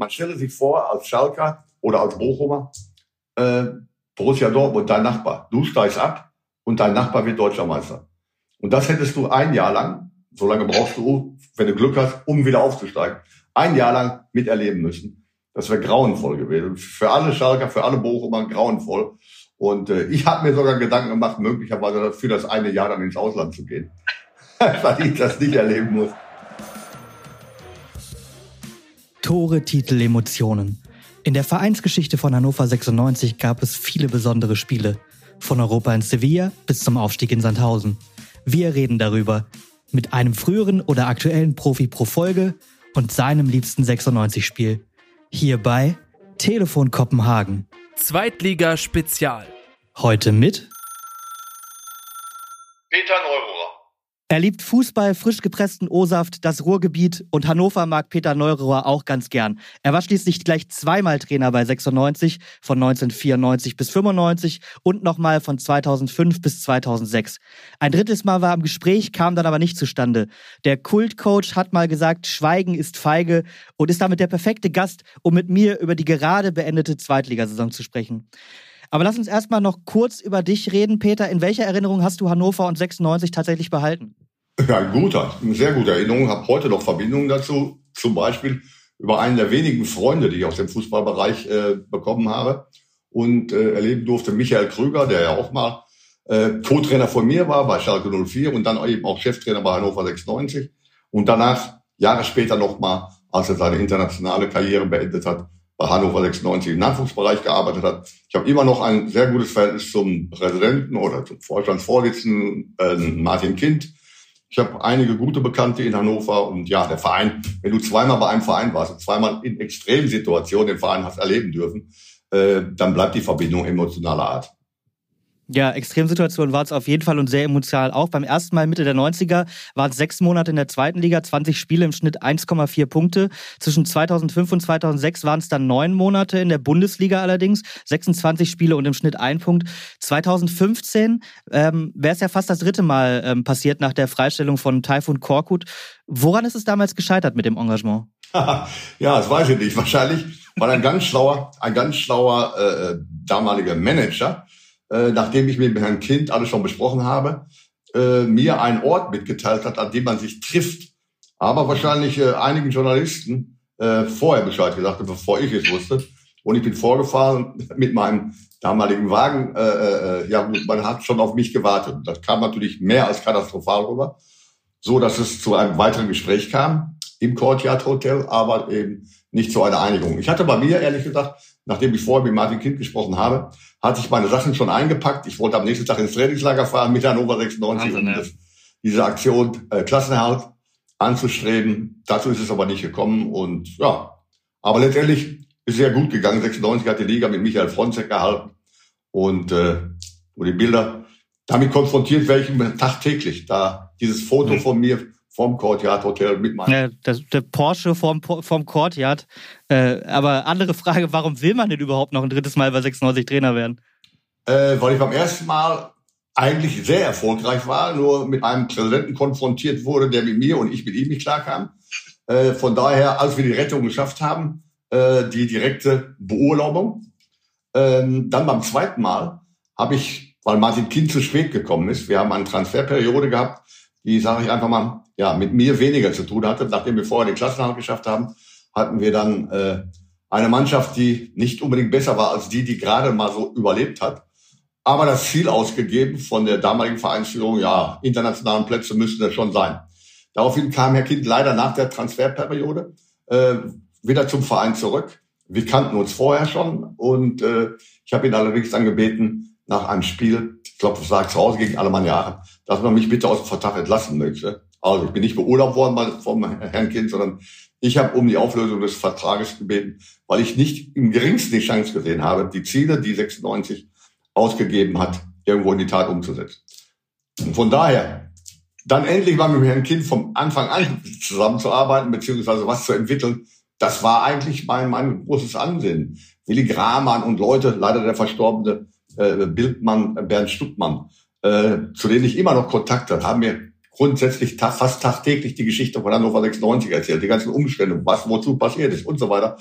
Man stelle sich vor, als Schalker oder als Bochumer, äh, Borussia Dortmund, dein Nachbar. Du steigst ab und dein Nachbar wird Deutscher Meister. Und das hättest du ein Jahr lang, so lange brauchst du, wenn du Glück hast, um wieder aufzusteigen, ein Jahr lang miterleben müssen. Das wäre grauenvoll gewesen. Für alle Schalker, für alle Bochumer grauenvoll. Und äh, ich habe mir sogar Gedanken gemacht, möglicherweise für das eine Jahr dann ins Ausland zu gehen, weil ich das nicht erleben muss. Tore, Titel, Emotionen. In der Vereinsgeschichte von Hannover 96 gab es viele besondere Spiele. Von Europa in Sevilla bis zum Aufstieg in Sandhausen. Wir reden darüber. Mit einem früheren oder aktuellen Profi pro Folge und seinem liebsten 96-Spiel. Hierbei Telefon Kopenhagen. Zweitliga Spezial. Heute mit Peter Neururer. Er liebt Fußball, frisch gepressten O-Saft, das Ruhrgebiet und Hannover mag Peter Neururer auch ganz gern. Er war schließlich gleich zweimal Trainer bei 96, von 1994 bis 95 und nochmal von 2005 bis 2006. Ein drittes Mal war im Gespräch, kam dann aber nicht zustande. Der Kultcoach hat mal gesagt, Schweigen ist feige und ist damit der perfekte Gast, um mit mir über die gerade beendete Zweitligasaison zu sprechen. Aber lass uns erstmal noch kurz über dich reden, Peter. In welcher Erinnerung hast du Hannover und 96 tatsächlich behalten? Ja, ein guter, eine sehr gute Erinnerung. Habe heute noch Verbindungen dazu. Zum Beispiel über einen der wenigen Freunde, die ich aus dem Fußballbereich äh, bekommen habe und äh, erleben durfte, Michael Krüger, der ja auch mal äh, Co-Trainer von mir war bei Schalke 04 und dann eben auch Cheftrainer bei Hannover 96 und danach Jahre später nochmal, als er seine internationale Karriere beendet hat, bei Hannover 96 im Nachwuchsbereich gearbeitet hat. Ich habe immer noch ein sehr gutes Verhältnis zum Präsidenten oder zum Vorstandsvorsitzenden äh, Martin Kind. Ich habe einige gute Bekannte in Hannover und ja, der Verein, wenn du zweimal bei einem Verein warst und zweimal in Extremsituationen den Verein hast erleben dürfen, äh, dann bleibt die Verbindung emotionaler Art. Ja, Extremsituation war es auf jeden Fall und sehr emotional auch. Beim ersten Mal Mitte der 90er waren es sechs Monate in der zweiten Liga, 20 Spiele im Schnitt 1,4 Punkte. Zwischen 2005 und 2006 waren es dann neun Monate in der Bundesliga allerdings, 26 Spiele und im Schnitt ein Punkt. 2015 ähm, wäre es ja fast das dritte Mal ähm, passiert nach der Freistellung von Taifun Korkut. Woran ist es damals gescheitert mit dem Engagement? ja, das weiß ich nicht. Wahrscheinlich war ein ganz schlauer, ein ganz schlauer äh, damaliger Manager, äh, nachdem ich mit Herrn Kind alles schon besprochen habe, äh, mir einen Ort mitgeteilt hat, an dem man sich trifft. Aber wahrscheinlich äh, einigen Journalisten äh, vorher Bescheid gesagt hat, bevor ich es wusste. Und ich bin vorgefahren mit meinem damaligen Wagen. Äh, äh, ja, man hat schon auf mich gewartet. Das kam natürlich mehr als katastrophal rüber, so dass es zu einem weiteren Gespräch kam im Courtyard Hotel, aber eben nicht zu einer Einigung. Ich hatte bei mir ehrlich gesagt, nachdem ich vorher mit Martin Kind gesprochen habe, hatte ich meine Sachen schon eingepackt. Ich wollte am nächsten Tag ins Trainingslager fahren mit Hannover 96, um das, diese Aktion äh, Klassenerhalt anzustreben. Dazu ist es aber nicht gekommen und ja, aber letztendlich ist sehr gut gegangen. 96 hat die Liga mit Michael Fronzek gehalten und äh, wo die Bilder damit konfrontiert welchen tagtäglich. Da dieses Foto mhm. von mir vom Courtyard Hotel mit meinem. Ja, das, der Porsche vom, vom Courtyard. Äh, aber andere Frage, warum will man denn überhaupt noch ein drittes Mal bei 96 Trainer werden? Äh, weil ich beim ersten Mal eigentlich sehr erfolgreich war, nur mit einem Präsidenten konfrontiert wurde, der mit mir und ich mit ihm nicht klarkam. Äh, von daher, als wir die Rettung geschafft haben, äh, die direkte Beurlaubung. Ähm, dann beim zweiten Mal habe ich, weil Martin Kind zu spät gekommen ist, wir haben eine Transferperiode gehabt, die, sage ich einfach mal, ja, mit mir weniger zu tun hatte. Nachdem wir vorher den Klassenhalt geschafft haben, hatten wir dann äh, eine Mannschaft, die nicht unbedingt besser war als die, die gerade mal so überlebt hat. Aber das Ziel ausgegeben von der damaligen Vereinsführung, ja, internationalen Plätze müssten das schon sein. Daraufhin kam Herr Kind leider nach der Transferperiode äh, wieder zum Verein zurück. Wir kannten uns vorher schon und äh, ich habe ihn allerdings dann gebeten, nach einem Spiel, ich glaube, das war zu Hause gegen Alemannia Aachen, dass man mich bitte aus dem Vertrag entlassen möchte. Also ich bin nicht beurlaubt worden vom Herrn Kind, sondern ich habe um die Auflösung des Vertrages gebeten, weil ich nicht im geringsten die Chance gesehen habe, die Ziele, die 96 ausgegeben hat, irgendwo in die Tat umzusetzen. Und von daher, dann endlich mal mit Herrn Kind vom Anfang an zusammenzuarbeiten, beziehungsweise was zu entwickeln, das war eigentlich mein, mein großes Ansehen. Willi Gramann und Leute, leider der verstorbene äh, Bildmann Bernd Stuttmann, äh, zu denen ich immer noch Kontakt habe, haben mir grundsätzlich ta fast tagtäglich die Geschichte von Hannover 96 erzählt, die ganzen Umstände, was wozu passiert ist und so weiter.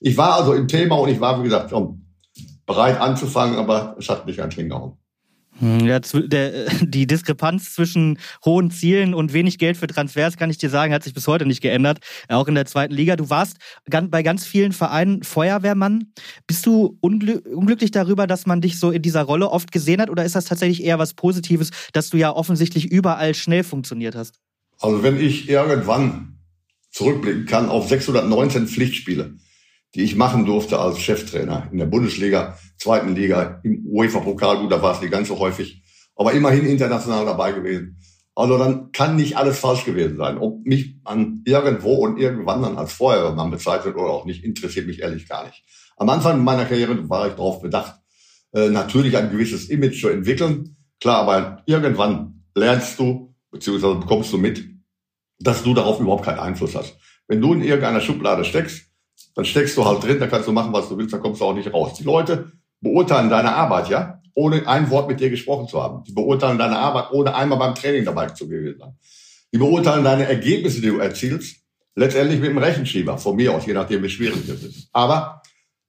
Ich war also im Thema und ich war, wie gesagt, schon bereit anzufangen, aber es hat nicht ganz hingehauen. Hm, ja, der, die Diskrepanz zwischen hohen Zielen und wenig Geld für Transfers, kann ich dir sagen, hat sich bis heute nicht geändert. Auch in der zweiten Liga. Du warst bei ganz vielen Vereinen Feuerwehrmann. Bist du unglücklich darüber, dass man dich so in dieser Rolle oft gesehen hat? Oder ist das tatsächlich eher was Positives, dass du ja offensichtlich überall schnell funktioniert hast? Also wenn ich irgendwann zurückblicken kann auf 619 Pflichtspiele, die ich machen durfte als Cheftrainer in der Bundesliga, zweiten Liga, im UEFA-Pokal, gut, da war es nicht ganz so häufig, aber immerhin international dabei gewesen. Also dann kann nicht alles falsch gewesen sein. Ob mich an irgendwo und irgendwann dann als Feuerwehrmann bezeichnet oder auch nicht, interessiert mich ehrlich gar nicht. Am Anfang meiner Karriere war ich darauf bedacht, äh, natürlich ein gewisses Image zu entwickeln. Klar, aber irgendwann lernst du, beziehungsweise bekommst du mit, dass du darauf überhaupt keinen Einfluss hast. Wenn du in irgendeiner Schublade steckst, dann steckst du halt drin, dann kannst du machen, was du willst, dann kommst du auch nicht raus. Die Leute beurteilen deine Arbeit, ja, ohne ein Wort mit dir gesprochen zu haben. Die beurteilen deine Arbeit, ohne einmal beim Training dabei zu gewesen sein. Die beurteilen deine Ergebnisse, die du erzielst, letztendlich mit dem Rechenschieber, von mir aus, je nachdem, wie schwierig das ist. Aber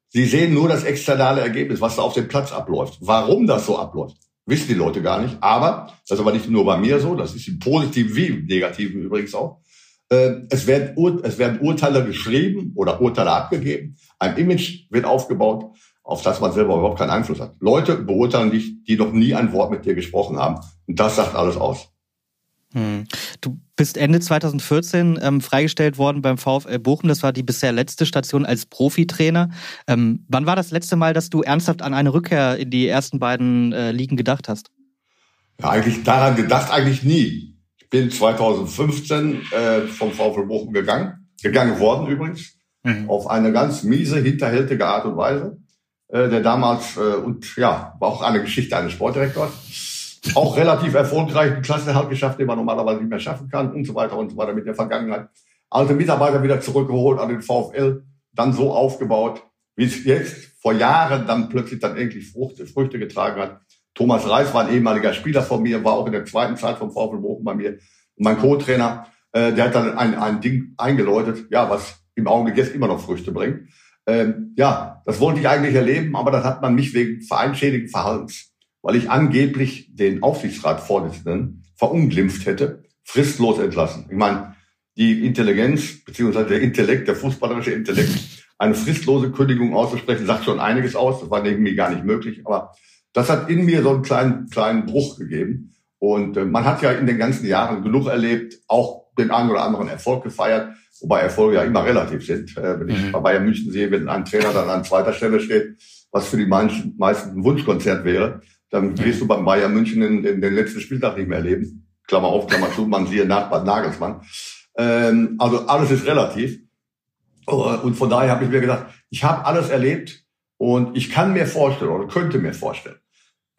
sie sehen nur das externe Ergebnis, was da auf dem Platz abläuft. Warum das so abläuft, wissen die Leute gar nicht. Aber, das ist aber nicht nur bei mir so, das ist im Positiven wie im Negativen übrigens auch. Äh, es werden, Ur es werden Urteile geschrieben oder Urteile abgegeben. Ein Image wird aufgebaut, auf das man selber überhaupt keinen Einfluss hat. Leute beurteilen dich, die noch nie ein Wort mit dir gesprochen haben. Und das sagt alles aus. Hm. Du bist Ende 2014 ähm, freigestellt worden beim VfL Bochum. Das war die bisher letzte Station als Profitrainer. Ähm, wann war das letzte Mal, dass du ernsthaft an eine Rückkehr in die ersten beiden äh, Ligen gedacht hast? Ja, eigentlich daran gedacht eigentlich nie bin 2015 äh, vom VfL Bochum gegangen, gegangen worden übrigens, mhm. auf eine ganz miese, hinterhältige Art und Weise. Äh, der damals, äh, und ja, war auch eine Geschichte eines Sportdirektors, auch relativ erfolgreich, einen Klassenerhalt geschafft, den man normalerweise nicht mehr schaffen kann und so weiter und so weiter mit der Vergangenheit. Alte Mitarbeiter wieder zurückgeholt an den VfL, dann so aufgebaut, wie es jetzt vor Jahren dann plötzlich dann endlich Frucht, Früchte getragen hat. Thomas Reis war ein ehemaliger Spieler von mir, war auch in der zweiten Zeit vom VfL Bochum bei mir. Und mein Co-Trainer, äh, der hat dann ein, ein Ding eingeläutet, ja, was im Augenblick jetzt immer noch Früchte bringt. Ähm, ja, das wollte ich eigentlich erleben, aber das hat man mich wegen vereinschädigen Verhaltens, weil ich angeblich den Aufsichtsratsvorsitzenden verunglimpft hätte, fristlos entlassen. Ich meine, die Intelligenz beziehungsweise der Intellekt, der fußballerische Intellekt, eine fristlose Kündigung auszusprechen, sagt schon einiges aus. Das war irgendwie gar nicht möglich, aber das hat in mir so einen kleinen, kleinen Bruch gegeben. Und äh, man hat ja in den ganzen Jahren genug erlebt, auch den einen oder anderen Erfolg gefeiert, wobei Erfolge ja immer relativ sind. Äh, wenn ich mhm. bei Bayern München sehe, wenn ein Trainer dann an zweiter Stelle steht, was für die meisten, ein Wunschkonzert wäre, dann mhm. wirst du beim Bayern München den, den, den letzten Spieltag nicht mehr erleben. Klammer auf, Klammer zu, man siehe nach Bad Nagelsmann. Ähm, also alles ist relativ. Und von daher habe ich mir gedacht, ich habe alles erlebt und ich kann mir vorstellen oder könnte mir vorstellen,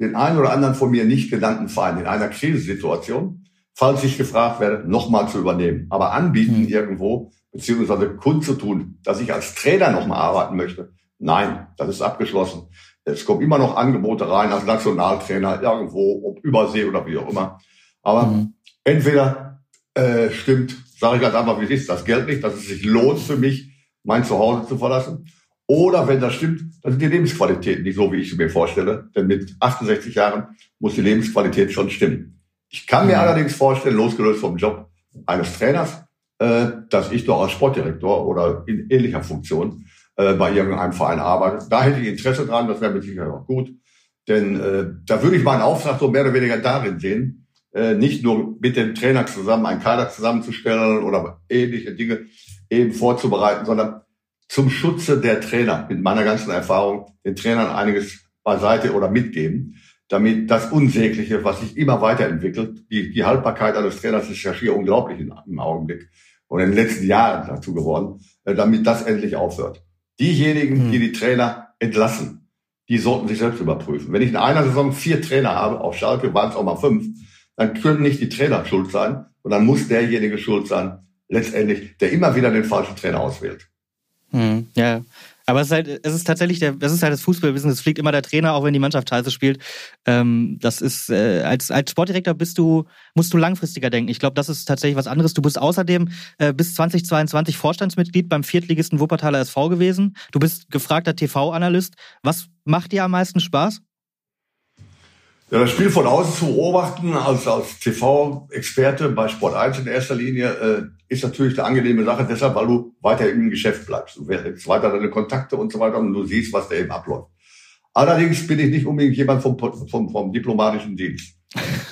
den einen oder anderen von mir nicht genannten Verein in einer Krisensituation, falls ich gefragt werde, nochmal zu übernehmen. Aber anbieten mhm. irgendwo, beziehungsweise kundzutun, dass ich als Trainer nochmal arbeiten möchte, nein, das ist abgeschlossen. Es kommen immer noch Angebote rein als Nationaltrainer irgendwo, ob Übersee oder wie auch immer. Aber mhm. entweder äh, stimmt, sage ich ganz einfach, wie es ist, das Geld nicht, dass es sich lohnt für mich, mein Zuhause zu verlassen. Oder wenn das stimmt, dann sind die Lebensqualitäten nicht so, wie ich sie mir vorstelle. Denn mit 68 Jahren muss die Lebensqualität schon stimmen. Ich kann mir mhm. allerdings vorstellen, losgelöst vom Job eines Trainers, äh, dass ich doch als Sportdirektor oder in ähnlicher Funktion äh, bei irgendeinem Verein arbeite. Da hätte ich Interesse dran, das wäre mit Sicherheit auch gut. Denn äh, da würde ich meinen Auftrag so mehr oder weniger darin sehen, nicht nur mit dem Trainer zusammen einen Kader zusammenzustellen oder ähnliche Dinge eben vorzubereiten, sondern zum Schutze der Trainer mit meiner ganzen Erfahrung den Trainern einiges beiseite oder mitgeben, damit das Unsägliche, was sich immer weiterentwickelt, die, die Haltbarkeit eines Trainers ist ja schier unglaublich im Augenblick und in den letzten Jahren dazu geworden, äh, damit das endlich aufhört. Diejenigen, hm. die die Trainer entlassen, die sollten sich selbst überprüfen. Wenn ich in einer Saison vier Trainer habe, auf Schalke waren es auch mal fünf, dann können nicht die Trainer schuld sein, sondern muss derjenige schuld sein, letztendlich, der immer wieder den falschen Trainer auswählt. Hm, ja, Aber es ist halt, es ist tatsächlich der, das ist halt das Fußballwissen. Es fliegt immer der Trainer, auch wenn die Mannschaft scheiße spielt. Ähm, das ist äh, als als Sportdirektor bist du musst du langfristiger denken. Ich glaube, das ist tatsächlich was anderes. Du bist außerdem äh, bis 2022 Vorstandsmitglied beim Viertligisten Wuppertaler SV gewesen. Du bist gefragter TV-Analyst. Was macht dir am meisten Spaß? Ja, das Spiel von außen zu beobachten, als, als TV-Experte bei Sport 1 in erster Linie, äh, ist natürlich eine angenehme Sache, deshalb, weil du weiter im Geschäft bleibst. Du wählst weiter deine Kontakte und so weiter und du siehst, was da eben abläuft. Allerdings bin ich nicht unbedingt jemand vom, vom, vom diplomatischen Dienst.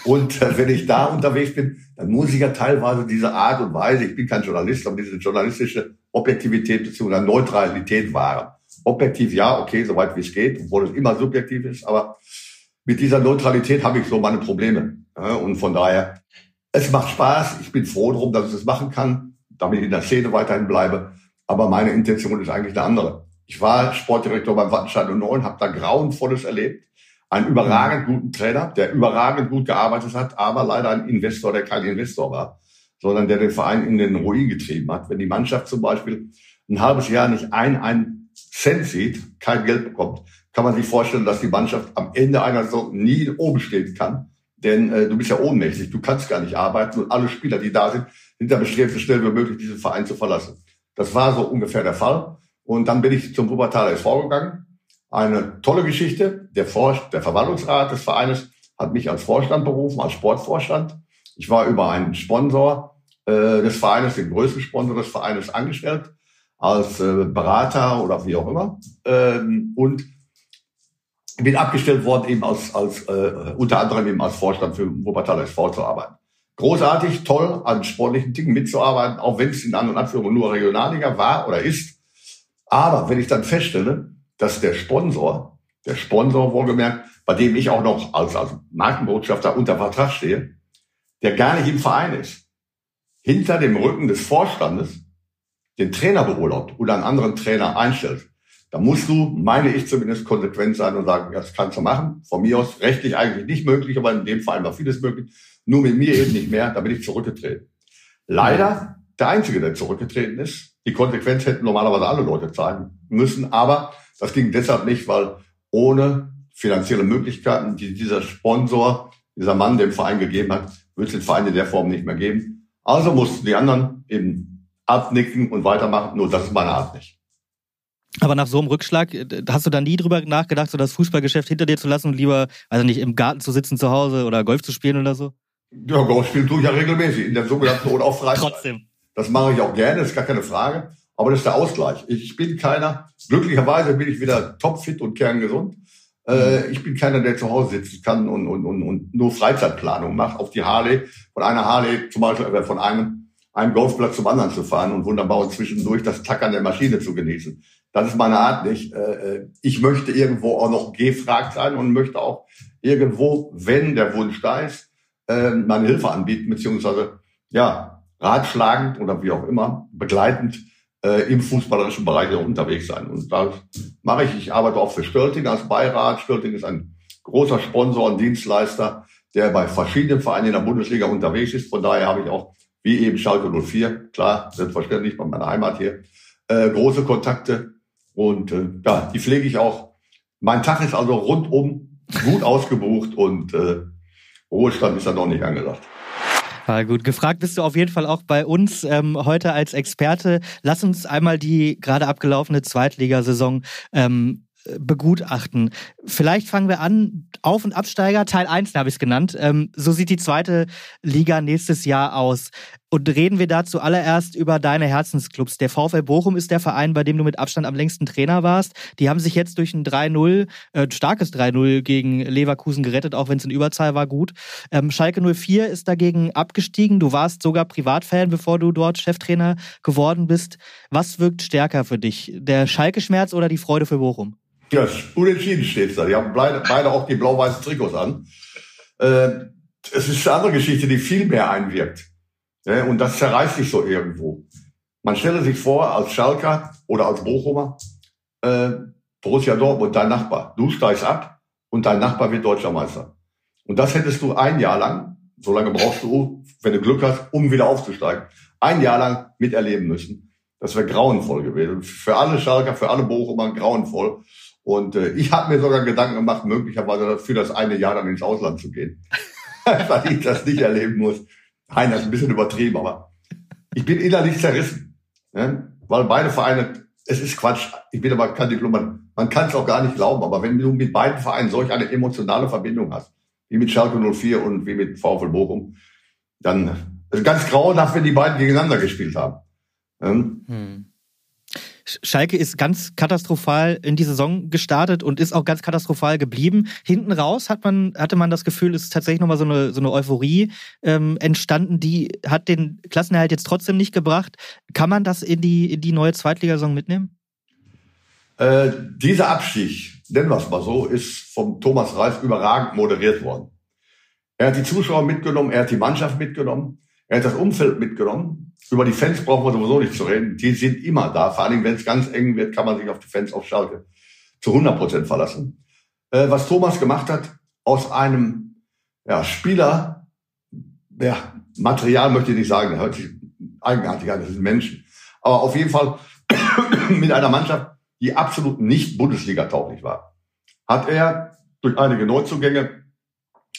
Und äh, wenn ich da unterwegs bin, dann muss ich ja teilweise diese Art und Weise, ich bin kein Journalist, aber diese journalistische Objektivität bzw. Neutralität wahren. Objektiv ja, okay, soweit wie es geht, obwohl es immer subjektiv ist, aber mit dieser Neutralität habe ich so meine Probleme. Und von daher, es macht Spaß. Ich bin froh darum, dass ich das machen kann, damit ich in der Szene weiterhin bleibe. Aber meine Intention ist eigentlich eine andere. Ich war Sportdirektor beim Wattenscheid 09, habe da Grauenvolles erlebt. Einen überragend guten Trainer, der überragend gut gearbeitet hat, aber leider ein Investor, der kein Investor war, sondern der den Verein in den Ruin getrieben hat. Wenn die Mannschaft zum Beispiel ein halbes Jahr nicht ein, ein Cent sieht, kein Geld bekommt, kann man sich vorstellen, dass die Mannschaft am Ende einer Saison nie oben stehen kann. Denn äh, du bist ja ohnmächtig, du kannst gar nicht arbeiten und alle Spieler, die da sind, sind da bestrebt, so schnell wie möglich diesen Verein zu verlassen. Das war so ungefähr der Fall. Und dann bin ich zum Wuppertaler SV gegangen. Eine tolle Geschichte. Der, Vor der Verwaltungsrat des Vereines hat mich als Vorstand berufen, als Sportvorstand. Ich war über einen Sponsor äh, des Vereines, den größten Sponsor des Vereines, angestellt, als äh, Berater oder wie auch immer. Ähm, und bin abgestellt worden, eben als, als äh, unter anderem eben als Vorstand für Wuppertal SV zu arbeiten. Großartig, toll, an sportlichen Dingen mitzuarbeiten, auch wenn es in An- und Abführung nur Regionalliga war oder ist. Aber wenn ich dann feststelle, dass der Sponsor, der Sponsor wohlgemerkt, bei dem ich auch noch als, als Markenbotschafter unter Vertrag stehe, der gar nicht im Verein ist, hinter dem Rücken des Vorstandes den Trainer beurlaubt oder einen anderen Trainer einstellt, da musst du, meine ich zumindest, konsequent sein und sagen, das kannst du machen. Von mir aus rechtlich eigentlich nicht möglich, aber in dem Fall war vieles möglich. Nur mit mir eben nicht mehr, da bin ich zurückgetreten. Leider der Einzige, der zurückgetreten ist. Die Konsequenz hätten normalerweise alle Leute zahlen müssen, aber das ging deshalb nicht, weil ohne finanzielle Möglichkeiten, die dieser Sponsor, dieser Mann dem Verein gegeben hat, wird es den Verein in der Form nicht mehr geben. Also mussten die anderen eben abnicken und weitermachen. Nur das ist meine Art nicht. Aber nach so einem Rückschlag, äh, hast du da nie drüber nachgedacht, so das Fußballgeschäft hinter dir zu lassen und lieber, also nicht, im Garten zu sitzen zu Hause oder Golf zu spielen oder so? Ja, Golf spielen tue ich ja regelmäßig, in der sogenannten oder auch Freizeit. Trotzdem. Das mache ich auch gerne, das ist gar keine Frage. Aber das ist der Ausgleich. Ich bin keiner, glücklicherweise bin ich wieder topfit und kerngesund. Äh, ich bin keiner, der zu Hause sitzen kann und, und, und, und nur Freizeitplanung macht, auf die Harley, von einer Harley zum Beispiel, äh, von einem, einem Golfplatz zum anderen zu fahren und wunderbar und zwischendurch das Tackern der Maschine zu genießen. Das ist meine Art nicht. Äh, äh, ich möchte irgendwo auch noch gefragt sein und möchte auch irgendwo, wenn der Wunsch da ist, äh, meine Hilfe anbieten, beziehungsweise ja, ratschlagend oder wie auch immer, begleitend im fußballerischen Bereich unterwegs sein. Und das mache ich. Ich arbeite auch für Stölting als Beirat. Stölting ist ein großer Sponsor und Dienstleister, der bei verschiedenen Vereinen in der Bundesliga unterwegs ist. Von daher habe ich auch, wie eben Schalke 04, klar, selbstverständlich bei meiner Heimat hier, äh, große Kontakte und äh, ja, die pflege ich auch. Mein Tag ist also rundum gut ausgebucht und äh, Ruhestand ist dann noch nicht angesagt. Ja, gut, gefragt bist du auf jeden Fall auch bei uns ähm, heute als Experte. Lass uns einmal die gerade abgelaufene Zweitligasaison ähm, begutachten. Vielleicht fangen wir an, Auf- und Absteiger, Teil 1 habe ich es genannt. Ähm, so sieht die zweite Liga nächstes Jahr aus. Und reden wir dazu allererst über deine Herzensclubs. Der VfL Bochum ist der Verein, bei dem du mit Abstand am längsten Trainer warst. Die haben sich jetzt durch ein 3-0, äh, starkes 3-0 gegen Leverkusen gerettet, auch wenn es in Überzahl war, gut. Ähm, Schalke 04 ist dagegen abgestiegen. Du warst sogar Privatfan, bevor du dort Cheftrainer geworden bist. Was wirkt stärker für dich? Der Schalke-Schmerz oder die Freude für Bochum? Ja, unentschieden steht da. Die haben beide, beide auch die blau-weißen Trikots an. Äh, es ist eine andere Geschichte, die viel mehr einwirkt. Ja, und das zerreißt sich so irgendwo. Man stelle sich vor, als Schalker oder als Bochumer, äh, Borussia Dortmund, dein Nachbar. Du steigst ab und dein Nachbar wird Deutscher Meister. Und das hättest du ein Jahr lang, so lange brauchst du, wenn du Glück hast, um wieder aufzusteigen, ein Jahr lang miterleben müssen. Das wäre grauenvoll gewesen. Für alle Schalker, für alle Bochumer grauenvoll. Und äh, ich habe mir sogar Gedanken gemacht, möglicherweise für das eine Jahr dann ins Ausland zu gehen. Weil ich das nicht erleben muss. Nein, das ist ein bisschen übertrieben, aber ich bin innerlich zerrissen. Ne? Weil beide Vereine, es ist Quatsch. Ich bin aber kein Diplomat. Man kann es auch gar nicht glauben. Aber wenn du mit beiden Vereinen solch eine emotionale Verbindung hast, wie mit Schalke 04 und wie mit VfL Bochum, dann ist ganz grauenhaft, wenn die beiden gegeneinander gespielt haben. Ähm, hm. Schalke ist ganz katastrophal in die Saison gestartet und ist auch ganz katastrophal geblieben. Hinten raus hat man, hatte man das Gefühl, es ist tatsächlich nochmal so eine, so eine Euphorie ähm, entstanden, die hat den Klassenerhalt jetzt trotzdem nicht gebracht. Kann man das in die, in die neue Zweitligasaison mitnehmen? Äh, dieser Abstieg, nennen wir es mal so, ist vom Thomas Reif überragend moderiert worden. Er hat die Zuschauer mitgenommen, er hat die Mannschaft mitgenommen, er hat das Umfeld mitgenommen über die Fans brauchen wir sowieso nicht zu reden. Die sind immer da. Vor allem, wenn es ganz eng wird, kann man sich auf die Fans auf Schalke zu 100 Prozent verlassen. Äh, was Thomas gemacht hat, aus einem ja, Spieler, der Material möchte ich nicht sagen, der hört sich eigenartig an, das sind Menschen. Aber auf jeden Fall mit einer Mannschaft, die absolut nicht Bundesliga-tauglich war, hat er durch einige Neuzugänge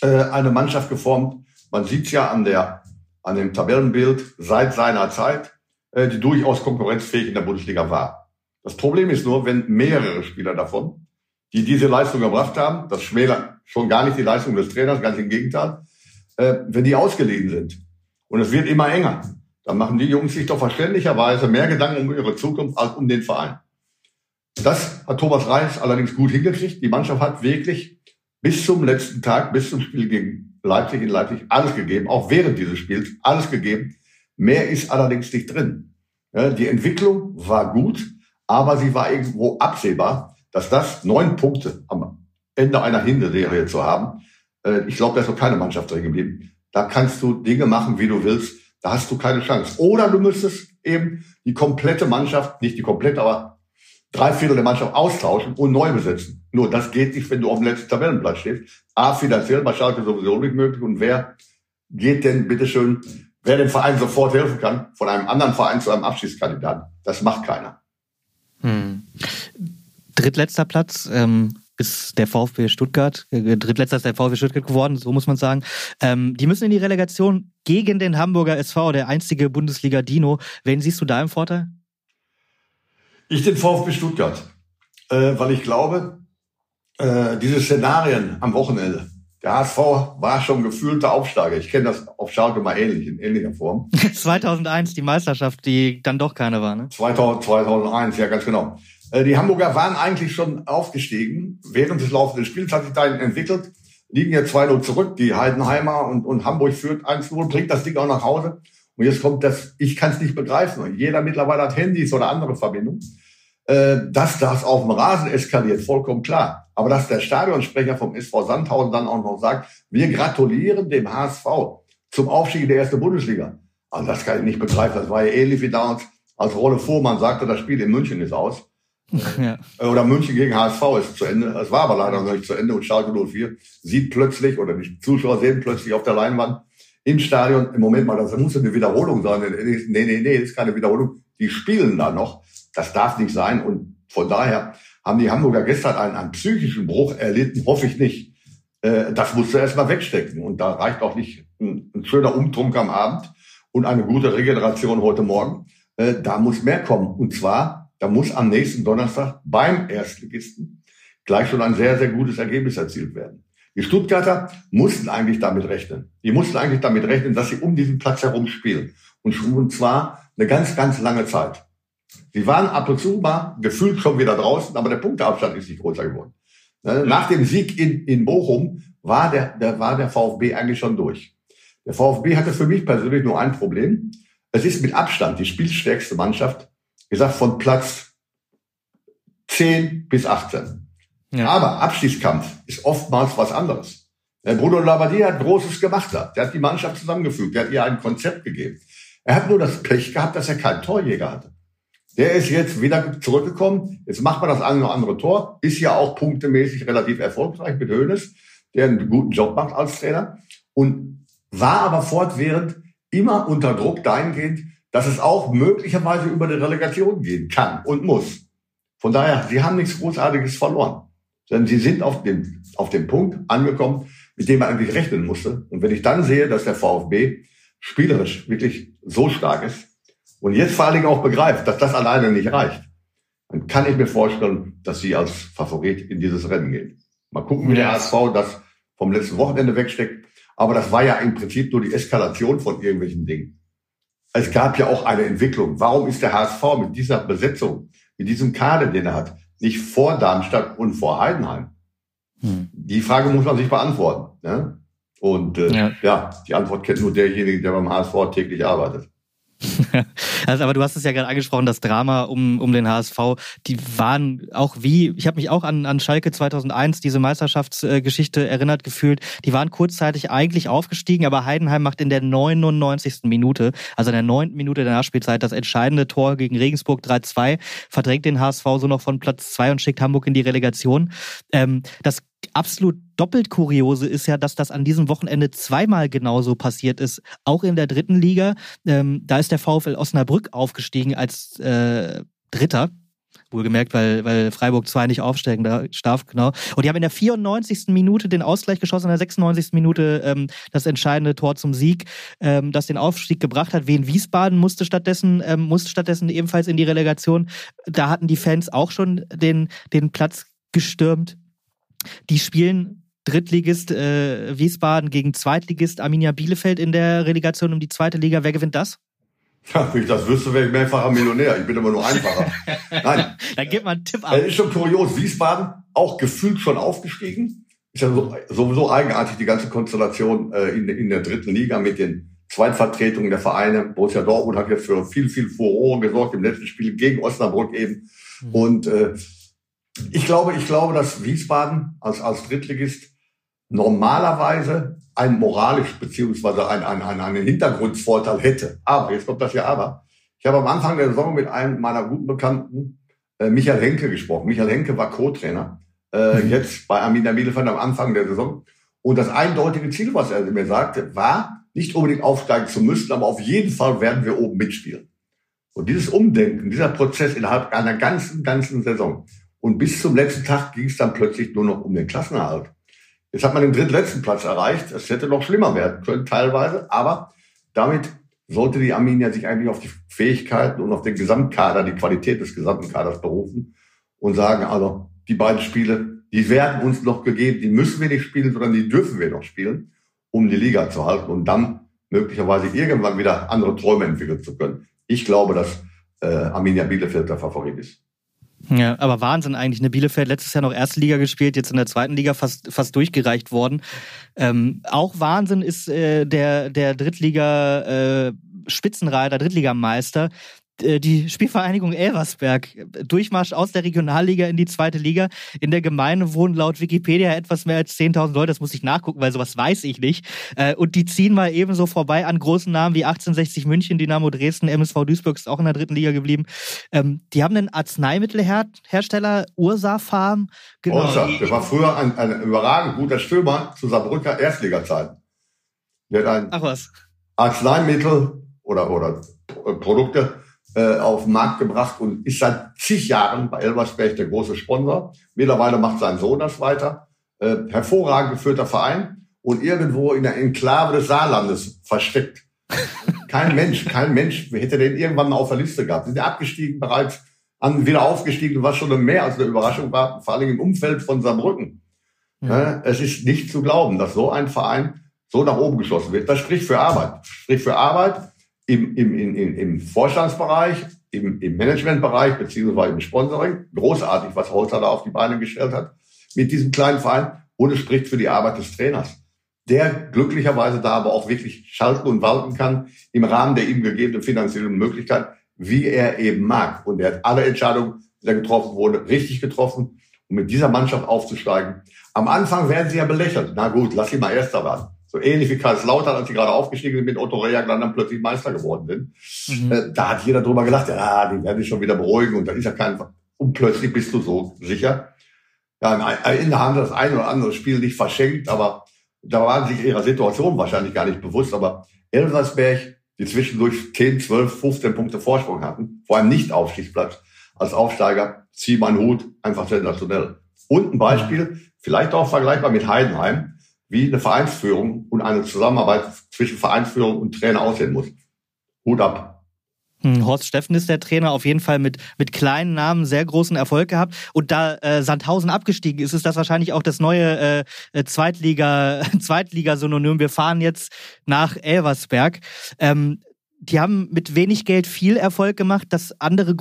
äh, eine Mannschaft geformt. Man sieht es ja an der an dem Tabellenbild seit seiner Zeit, äh, die durchaus konkurrenzfähig in der Bundesliga war. Das Problem ist nur, wenn mehrere Spieler davon, die diese Leistung gebracht haben, das schmälert schon gar nicht die Leistung des Trainers, ganz im Gegenteil, äh, wenn die ausgeliehen sind und es wird immer enger, dann machen die Jungs sich doch verständlicherweise mehr Gedanken um ihre Zukunft als um den Verein. Das hat Thomas Reis allerdings gut hingekriegt. Die Mannschaft hat wirklich bis zum letzten Tag, bis zum Spiel gegen Leipzig in Leipzig alles gegeben, auch während dieses Spiels alles gegeben. Mehr ist allerdings nicht drin. die Entwicklung war gut, aber sie war irgendwo absehbar, dass das neun Punkte am Ende einer Hinserie zu haben. Äh, ich glaube, da ist noch keine Mannschaft drin geblieben. Da kannst du Dinge machen, wie du willst. Da hast du keine Chance. Oder du müsstest eben die komplette Mannschaft, nicht die komplette, aber drei Viertel der Mannschaft austauschen und neu besetzen. Nur das geht nicht, wenn du auf dem letzten Tabellenplatz stehst. A, finanziell bei Schalke sowieso nicht möglich. Und wer geht denn, bitteschön, wer dem Verein sofort helfen kann, von einem anderen Verein zu einem Abschiedskandidaten? Das macht keiner. Hm. Drittletzter Platz ähm, ist der VfB Stuttgart. Äh, drittletzter ist der VfB Stuttgart geworden, so muss man sagen. Ähm, die müssen in die Relegation gegen den Hamburger SV, der einstige Bundesliga-Dino. Wen siehst du da im Vorteil? Ich den VfB Stuttgart, äh, weil ich glaube, äh, diese Szenarien am Wochenende, der HSV war schon gefühlter Aufsteiger. Ich kenne das auf Schalke mal ähnlich, in ähnlicher Form. 2001 die Meisterschaft, die dann doch keine war, ne? 2000, 2001, ja ganz genau. Äh, die Hamburger waren eigentlich schon aufgestiegen. Während des laufenden Spiels hat sich da entwickelt. Liegen jetzt 2-0 zurück. Die Heidenheimer und, und Hamburg führt 1-0, bringt das Ding auch nach Hause. Und jetzt kommt das, ich kann es nicht begreifen. Und jeder mittlerweile hat Handys oder andere Verbindungen. Äh, dass das auf dem Rasen eskaliert, vollkommen klar. Aber dass der Stadionsprecher vom SV Sandhausen dann auch noch sagt, wir gratulieren dem HSV zum Aufstieg in der ersten Bundesliga. Also das kann ich nicht begreifen. Das war ja ähnlich wie damals, als Rolle Vormann sagte, das Spiel in München ist aus. Ja. Äh, oder München gegen HSV ist zu Ende. Es war aber leider noch nicht zu Ende und Schalke 04 sieht plötzlich, oder die Zuschauer sehen plötzlich auf der Leinwand im Stadion, im Moment mal, das muss eine Wiederholung sein. Nee, nee, nee, das ist keine Wiederholung. Die spielen da noch. Das darf nicht sein. Und von daher haben die Hamburger gestern einen, einen psychischen Bruch erlitten, hoffe ich nicht. Äh, das musst du erstmal wegstecken. Und da reicht auch nicht ein, ein schöner Umtrunk am Abend und eine gute Regeneration heute Morgen. Äh, da muss mehr kommen. Und zwar, da muss am nächsten Donnerstag beim Erstligisten gleich schon ein sehr, sehr gutes Ergebnis erzielt werden. Die Stuttgarter mussten eigentlich damit rechnen. Die mussten eigentlich damit rechnen, dass sie um diesen Platz herum spielen. Und zwar eine ganz, ganz lange Zeit. Sie waren ab und zu mal gefühlt schon wieder draußen, aber der Punkteabstand ist nicht größer geworden. Ne, nach dem Sieg in, in Bochum war der, der, war der VfB eigentlich schon durch. Der VfB hatte für mich persönlich nur ein Problem. Es ist mit Abstand die spielstärkste Mannschaft, wie gesagt, von Platz 10 bis 18. Ja. Aber Abstiegskampf ist oftmals was anderes. Der Bruno Labbadia hat Großes gemacht. Der hat die Mannschaft zusammengefügt. Der hat ihr ein Konzept gegeben. Er hat nur das Pech gehabt, dass er keinen Torjäger hatte. Der ist jetzt wieder zurückgekommen. Jetzt macht man das eine oder andere Tor. Ist ja auch punktemäßig relativ erfolgreich mit Hoeneß, der einen guten Job macht als Trainer. Und war aber fortwährend immer unter Druck dahingehend, dass es auch möglicherweise über die Relegation gehen kann und muss. Von daher, sie haben nichts Großartiges verloren. Denn sie sind auf dem, auf dem Punkt angekommen, mit dem man eigentlich rechnen musste. Und wenn ich dann sehe, dass der VfB spielerisch wirklich so stark ist und jetzt vor allen Dingen auch begreift, dass das alleine nicht reicht, dann kann ich mir vorstellen, dass sie als Favorit in dieses Rennen gehen. Mal gucken, wie der HSV das vom letzten Wochenende wegsteckt. Aber das war ja im Prinzip nur die Eskalation von irgendwelchen Dingen. Es gab ja auch eine Entwicklung. Warum ist der HSV mit dieser Besetzung, mit diesem Kader, den er hat, nicht vor Darmstadt und vor Heidenheim? Hm. Die Frage muss man sich beantworten. Ne? Und äh, ja. ja, die Antwort kennt nur derjenige, der beim HSV täglich arbeitet. also, aber du hast es ja gerade angesprochen, das Drama um, um den HSV, die waren auch wie, ich habe mich auch an, an Schalke 2001, diese Meisterschaftsgeschichte erinnert gefühlt, die waren kurzzeitig eigentlich aufgestiegen, aber Heidenheim macht in der 99. Minute, also in der neunten Minute der Nachspielzeit, das entscheidende Tor gegen Regensburg 3-2, verdrängt den HSV so noch von Platz 2 und schickt Hamburg in die Relegation. Ähm, das absolut doppelt kuriose ist ja, dass das an diesem Wochenende zweimal genauso passiert ist. Auch in der dritten Liga. Ähm, da ist der VfL Osnabrück aufgestiegen als äh, Dritter. Wohlgemerkt, weil, weil Freiburg 2 nicht aufsteigen darf, genau. Und die haben in der 94. Minute den Ausgleich geschossen, in der 96. Minute ähm, das entscheidende Tor zum Sieg, ähm, das den Aufstieg gebracht hat. Wien Wiesbaden musste stattdessen, ähm, musste stattdessen ebenfalls in die Relegation. Da hatten die Fans auch schon den, den Platz gestürmt. Die spielen Drittligist äh, Wiesbaden gegen Zweitligist Arminia Bielefeld in der Relegation um die zweite Liga. Wer gewinnt das? Ja, wenn ich das wüsste, wäre ich mehrfacher Millionär. Ich bin immer nur einfacher. Nein. Dann gib mal einen Tipp ab. Es ist schon kurios. Wiesbaden auch gefühlt schon aufgestiegen. Ist ja so, sowieso eigenartig, die ganze Konstellation äh, in, in der dritten Liga mit den Zweitvertretungen der Vereine. Borussia Dortmund hat jetzt für viel, viel Furore gesorgt im letzten Spiel gegen Osnabrück eben. Mhm. Und äh, ich glaube, ich glaube, dass Wiesbaden als, als Drittligist normalerweise ein moralisch beziehungsweise ein, ein, ein, einen Hintergrundvorteil hätte. Aber, jetzt kommt das ja aber. Ich habe am Anfang der Saison mit einem meiner guten Bekannten, äh, Michael Henke, gesprochen. Michael Henke war Co-Trainer, äh, mhm. jetzt bei Arminia Bielefeld am Anfang der Saison. Und das eindeutige Ziel, was er mir sagte, war, nicht unbedingt aufsteigen zu müssen, aber auf jeden Fall werden wir oben mitspielen. Und dieses Umdenken, dieser Prozess innerhalb einer ganzen, ganzen Saison, und bis zum letzten Tag ging es dann plötzlich nur noch um den Klassenerhalt. Jetzt hat man den drittletzten Platz erreicht. Es hätte noch schlimmer werden können teilweise, aber damit sollte die Arminia sich eigentlich auf die Fähigkeiten und auf den Gesamtkader, die Qualität des gesamten Kaders berufen und sagen, also die beiden Spiele, die werden uns noch gegeben, die müssen wir nicht spielen, sondern die dürfen wir noch spielen, um die Liga zu halten und dann möglicherweise irgendwann wieder andere Träume entwickeln zu können. Ich glaube, dass äh, Arminia Bielefeld der Favorit ist. Ja, aber Wahnsinn eigentlich. Eine Bielefeld letztes Jahr noch erste Liga gespielt, jetzt in der zweiten Liga fast fast durchgereicht worden. Ähm, auch Wahnsinn ist äh, der der Drittliga äh, Drittligameister, die Spielvereinigung Elversberg. Durchmarsch aus der Regionalliga in die zweite Liga. In der Gemeinde wohnen laut Wikipedia etwas mehr als 10.000 Leute. Das muss ich nachgucken, weil sowas weiß ich nicht. Äh, und die ziehen mal ebenso vorbei an großen Namen wie 1860 München, Dynamo Dresden, MSV Duisburg ist auch in der dritten Liga geblieben. Ähm, die haben einen Arzneimittelhersteller, Ursa Farm. Genau. Ursa, der war früher ein, ein überragend guter Stürmer zu Saarbrücker Erstligazeiten. Der hat ein Ach was. Arzneimittel oder, oder Produkte äh, auf den Markt gebracht und ist seit zig Jahren bei Elversberg der große Sponsor. Mittlerweile macht sein Sohn das weiter. Äh, hervorragend geführter Verein und irgendwo in der Enklave des Saarlandes versteckt. kein Mensch, kein Mensch hätte den irgendwann mal auf der Liste gehabt. Sind abgestiegen bereits, an, wieder aufgestiegen, was schon mehr als eine Überraschung war, vor allem im Umfeld von Saarbrücken. Ja. Es ist nicht zu glauben, dass so ein Verein so nach oben geschossen wird. Das spricht für Arbeit. Spricht für Arbeit im, im, im, im Vorstandsbereich, im, im Managementbereich beziehungsweise im Sponsoring. Großartig, was Holzer da auf die Beine gestellt hat mit diesem kleinen Verein. Und es spricht für die Arbeit des Trainers, der glücklicherweise da aber auch wirklich schalten und walten kann im Rahmen der ihm gegebenen finanziellen Möglichkeiten, wie er eben mag. Und er hat alle Entscheidungen, die da getroffen wurden, richtig getroffen, um mit dieser Mannschaft aufzusteigen. Am Anfang werden sie ja belächelt. Na gut, lass sie mal Erster werden. So ähnlich wie Karlslautern, als sie gerade aufgestiegen sind mit Otto Reaglan dann plötzlich Meister geworden sind. Mhm. Äh, da hat jeder drüber gelacht, ja, die werden sich schon wieder beruhigen und da ist ja kein, und plötzlich bist du so sicher. Ja, in der Hand das ein oder andere Spiel nicht verschenkt, aber da waren sich ihrer Situation wahrscheinlich gar nicht bewusst, aber Elversberg die zwischendurch 10, 12, 15 Punkte Vorsprung hatten, vor einem Nicht-Aufstiegsplatz. Als Aufsteiger zieh meinen Hut, einfach sensationell. Und ein Beispiel, vielleicht auch vergleichbar mit Heidenheim, wie eine Vereinsführung und eine Zusammenarbeit zwischen Vereinsführung und Trainer aussehen muss. Hut ab. Hm, Horst Steffen ist der Trainer, auf jeden Fall mit, mit kleinen Namen sehr großen Erfolg gehabt. Und da äh, Sandhausen abgestiegen ist, ist das wahrscheinlich auch das neue äh, äh Zweitliga, Zweitliga-Synonym. Wir fahren jetzt nach Elversberg. Ähm, die haben mit wenig Geld viel Erfolg gemacht. Das andere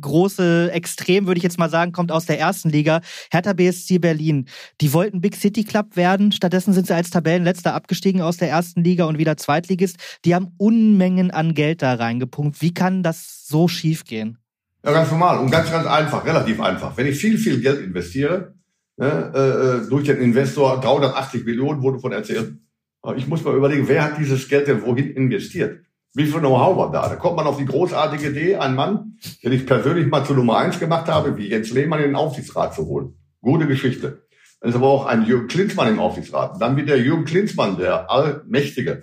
große Extrem, würde ich jetzt mal sagen, kommt aus der ersten Liga. Hertha BSC Berlin. Die wollten Big City Club werden. Stattdessen sind sie als Tabellenletzter abgestiegen aus der ersten Liga und wieder Zweitligist. Die haben Unmengen an Geld da reingepumpt. Wie kann das so schief gehen? Ja, ganz normal und ganz, ganz einfach, relativ einfach. Wenn ich viel, viel Geld investiere, ne, äh, durch den Investor 380 Millionen wurde von erzählt. Ich muss mal überlegen, wer hat dieses Geld denn wohin investiert? Wie viel Know-how war da? Da kommt man auf die großartige Idee, einen Mann, den ich persönlich mal zu Nummer eins gemacht habe, wie Jens Lehmann in den Aufsichtsrat zu holen. Gute Geschichte. Dann ist aber auch ein Jürgen Klinsmann im Aufsichtsrat. dann wieder Jürgen Klinsmann, der Allmächtige,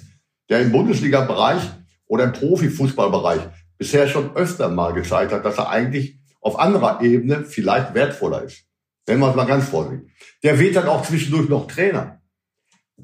der im Bundesliga-Bereich oder im Profifußballbereich bisher schon öfter mal gezeigt hat, dass er eigentlich auf anderer Ebene vielleicht wertvoller ist. Nennen wir es mal ganz vorsichtig. Der wird dann auch zwischendurch noch Trainer.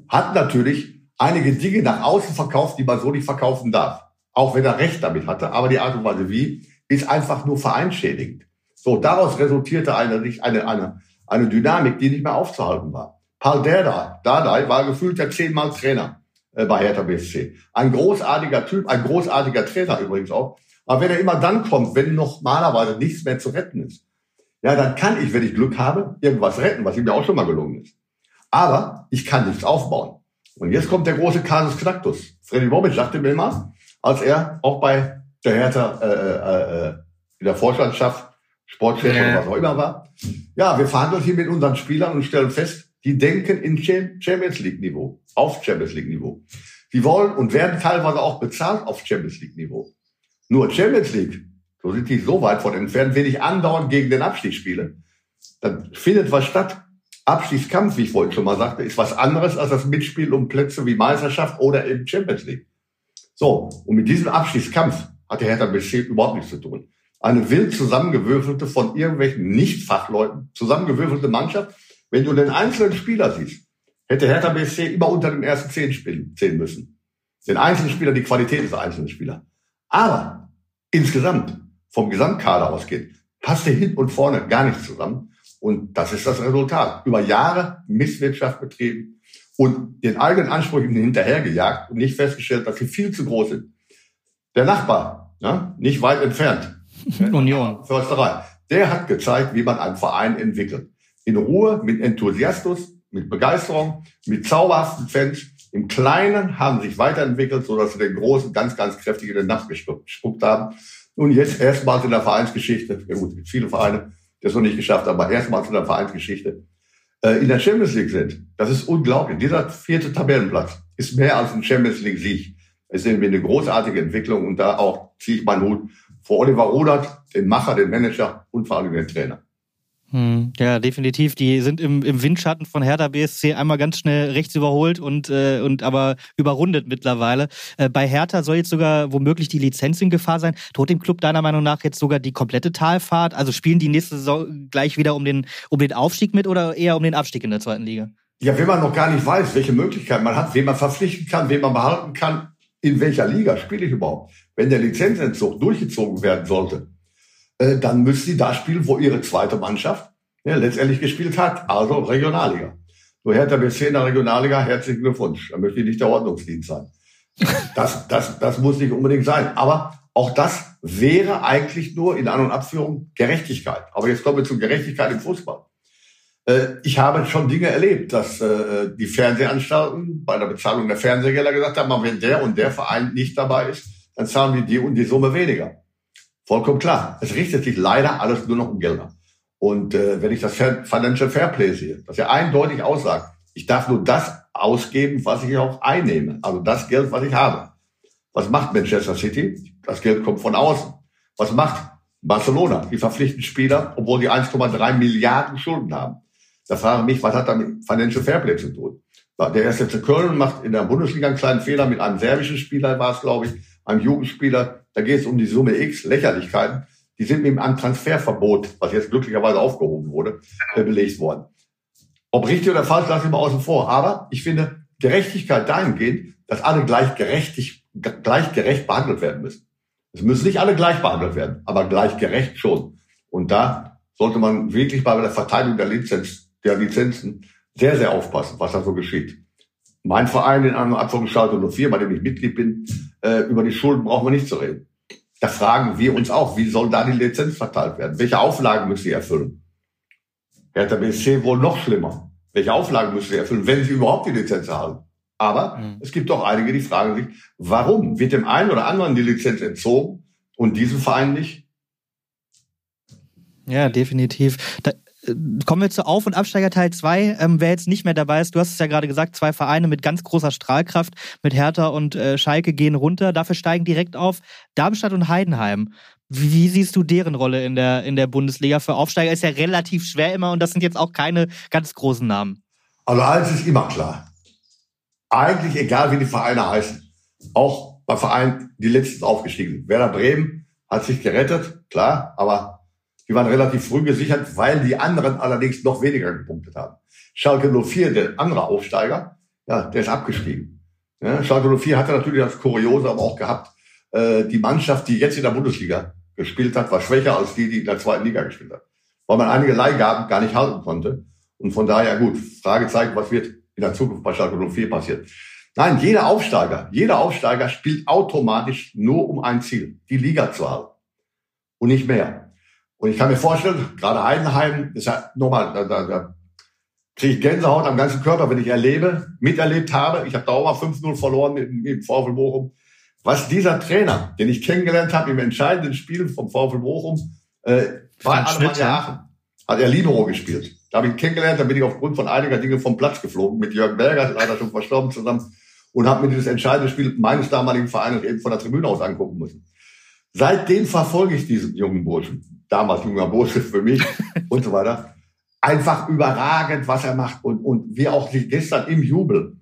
Hat natürlich einige Dinge nach außen verkauft, die man so nicht verkaufen darf. Auch wenn er recht damit hatte. Aber die Art und Weise wie ist einfach nur vereinschädigend. So, daraus resultierte eine, eine, eine, eine Dynamik, die nicht mehr aufzuhalten war. Paul Dardai, Dardai war gefühlt der zehnmal Trainer äh, bei Hertha BSC. Ein großartiger Typ, ein großartiger Trainer übrigens auch. Aber wenn er immer dann kommt, wenn normalerweise nichts mehr zu retten ist, ja, dann kann ich, wenn ich Glück habe, irgendwas retten, was ihm ja auch schon mal gelungen ist. Aber ich kann nichts aufbauen. Und jetzt kommt der große Kasus Knacktus. Freddy Bobic sagte mir immer, als er auch bei der Hertha äh, äh, äh, in der Vorstandschaft, Sportchef ja. oder was auch immer war, ja, wir verhandeln hier mit unseren Spielern und stellen fest, die denken in Champions League Niveau, auf Champions League Niveau. Die wollen und werden teilweise auch bezahlt auf Champions League Niveau. Nur Champions League, so sind die so weit von entfernt, wenn ich andauernd gegen den Abstieg spiele, dann findet was statt. Abstiegskampf, wie ich vorhin schon mal sagte, ist was anderes als das Mitspiel um Plätze wie Meisterschaft oder eben Champions League. So, und mit diesem Abstiegskampf hat der Hertha BSC überhaupt nichts zu tun. Eine wild zusammengewürfelte, von irgendwelchen Nicht-Fachleuten zusammengewürfelte Mannschaft. Wenn du den einzelnen Spieler siehst, hätte Hertha BSC immer unter den ersten zehn spielen, zählen müssen. Den einzelnen Spieler, die Qualität des einzelnen Spieler. Aber insgesamt, vom Gesamtkader ausgeht, passt der hin und vorne gar nicht zusammen. Und das ist das Resultat. Über Jahre Misswirtschaft betrieben und den eigenen Ansprüchen hinterhergejagt und nicht festgestellt, dass sie viel zu groß sind. Der Nachbar, ne, nicht weit entfernt, Union, Försterei, der hat gezeigt, wie man einen Verein entwickelt. In Ruhe, mit Enthusiasmus, mit Begeisterung, mit zauberhaften Fans. Im Kleinen haben sich weiterentwickelt, so dass sie den Großen ganz, ganz kräftig in den Nacht gespuckt haben. Und jetzt erstmals in der Vereinsgeschichte, ja gut, viele Vereine, das noch nicht geschafft, aber erstmals in der Vereinsgeschichte äh, in der Champions League sind. Das ist unglaublich. Dieser vierte Tabellenplatz ist mehr als ein Champions League Sieg. Es ist irgendwie eine großartige Entwicklung und da auch ziehe ich meinen Hut vor Oliver Rodert, den Macher, den Manager und vor allem den Trainer. Hm, ja, definitiv. Die sind im, im Windschatten von Hertha BSC einmal ganz schnell rechts überholt und, äh, und aber überrundet mittlerweile. Äh, bei Hertha soll jetzt sogar womöglich die Lizenz in Gefahr sein. Droht dem Club deiner Meinung nach jetzt sogar die komplette Talfahrt? Also spielen die nächste Saison gleich wieder um den, um den Aufstieg mit oder eher um den Abstieg in der zweiten Liga? Ja, wenn man noch gar nicht weiß, welche Möglichkeiten man hat, wen man verpflichten kann, wen man behalten kann, in welcher Liga spiele ich überhaupt. Wenn der Lizenzentzug durchgezogen werden sollte, äh, dann müssen sie da spielen, wo ihre zweite Mannschaft ja, letztendlich gespielt hat, also Regionalliga. So Hertha BSC in der Regionalliga, herzlichen Glückwunsch. Da möchte ich nicht der Ordnungsdienst sein. Das, das, das muss nicht unbedingt sein. Aber auch das wäre eigentlich nur in An- und Abführung Gerechtigkeit. Aber jetzt kommen wir zur Gerechtigkeit im Fußball. Äh, ich habe schon Dinge erlebt, dass äh, die Fernsehanstalten bei der Bezahlung der Fernsehgelder gesagt haben, wenn der und der Verein nicht dabei ist, dann zahlen wir die und die Summe weniger. Vollkommen klar. Es richtet sich leider alles nur noch um Gelder. Und äh, wenn ich das Financial Fairplay sehe, das ja eindeutig aussagt, ich darf nur das ausgeben, was ich auch einnehme, also das Geld, was ich habe. Was macht Manchester City? Das Geld kommt von außen. Was macht Barcelona? Die verpflichten Spieler, obwohl die 1,3 Milliarden Schulden haben. Da frage ich mich, was hat damit Financial Fairplay zu tun? Der erste FC Köln macht in der Bundesliga einen kleinen Fehler mit einem serbischen Spieler, war es, glaube ich, einem Jugendspieler, da geht es um die Summe X, Lächerlichkeiten, die sind mit einem Transferverbot, was jetzt glücklicherweise aufgehoben wurde, äh, belegt worden. Ob richtig oder falsch, lassen wir mal außen vor. Aber ich finde Gerechtigkeit dahingehend, dass alle gleich, gerechtig, gleich gerecht behandelt werden müssen. Es müssen nicht alle gleich behandelt werden, aber gleich gerecht schon. Und da sollte man wirklich bei der Verteilung der, Lizenz, der Lizenzen sehr, sehr aufpassen, was da so geschieht. Mein Verein in einem Abfolgenschaltung 04, bei dem ich Mitglied bin, äh, über die Schulden brauchen wir nicht zu reden. Da fragen wir uns auch, wie soll da die Lizenz verteilt werden? Welche Auflagen müssen sie erfüllen? Hertha BSC wohl noch schlimmer. Welche Auflagen müssen sie erfüllen, wenn sie überhaupt die Lizenz erhalten? Aber mhm. es gibt doch einige, die fragen sich, warum wird dem einen oder anderen die Lizenz entzogen und diesem Verein nicht? Ja, definitiv. Da, kommen wir zu Auf- und Absteiger Teil 2. Ähm, wer jetzt nicht mehr dabei ist, du hast es ja gerade gesagt, zwei Vereine mit ganz großer Strahlkraft, mit Hertha und äh, Schalke gehen runter. Dafür steigen direkt auf Darmstadt und Heidenheim. Wie, wie, siehst du deren Rolle in der, in der Bundesliga? Für Aufsteiger ist ja relativ schwer immer und das sind jetzt auch keine ganz großen Namen. Also eins ist immer klar. Eigentlich egal, wie die Vereine heißen. Auch bei Vereinen, die letztens aufgestiegen sind. Werder Bremen hat sich gerettet, klar, aber die waren relativ früh gesichert, weil die anderen allerdings noch weniger gepunktet haben. Schalke 04, der andere Aufsteiger, ja, der ist abgestiegen. Ja, Schalke 04 hatte natürlich das Kuriose aber auch gehabt, äh, die Mannschaft, die jetzt in der Bundesliga gespielt hat, war schwächer als die, die in der zweiten Liga gespielt hat. Weil man einige Leihgaben gar nicht halten konnte. Und von daher, gut, Fragezeichen, was wird in der Zukunft bei Schalke 04 passiert. Nein, jeder Aufsteiger, jeder Aufsteiger spielt automatisch nur um ein Ziel, die Liga zu halten. Und nicht mehr. Und ich kann mir vorstellen, gerade Heidenheim ist ja nochmal, da, da, da kriege ich Gänsehaut am ganzen Körper, wenn ich erlebe, miterlebt habe. Ich habe da auch mal 5-0 verloren mit, mit dem VfL Bochum. Was dieser Trainer, den ich kennengelernt habe im entscheidenden Spiel vom VfL Bochum, äh, bei Alemannia Aachen, hat er Libero gespielt. Da habe ich ihn kennengelernt, da bin ich aufgrund von einiger Dinge vom Platz geflogen, mit Jörg Berger, leider schon verstorben zusammen, und habe mir dieses entscheidende Spiel meines damaligen Vereins eben von der Tribüne aus angucken müssen. Seitdem verfolge ich diesen jungen Burschen damals junger Bursche für mich und so weiter. Einfach überragend, was er macht und, und wie auch gestern im Jubel.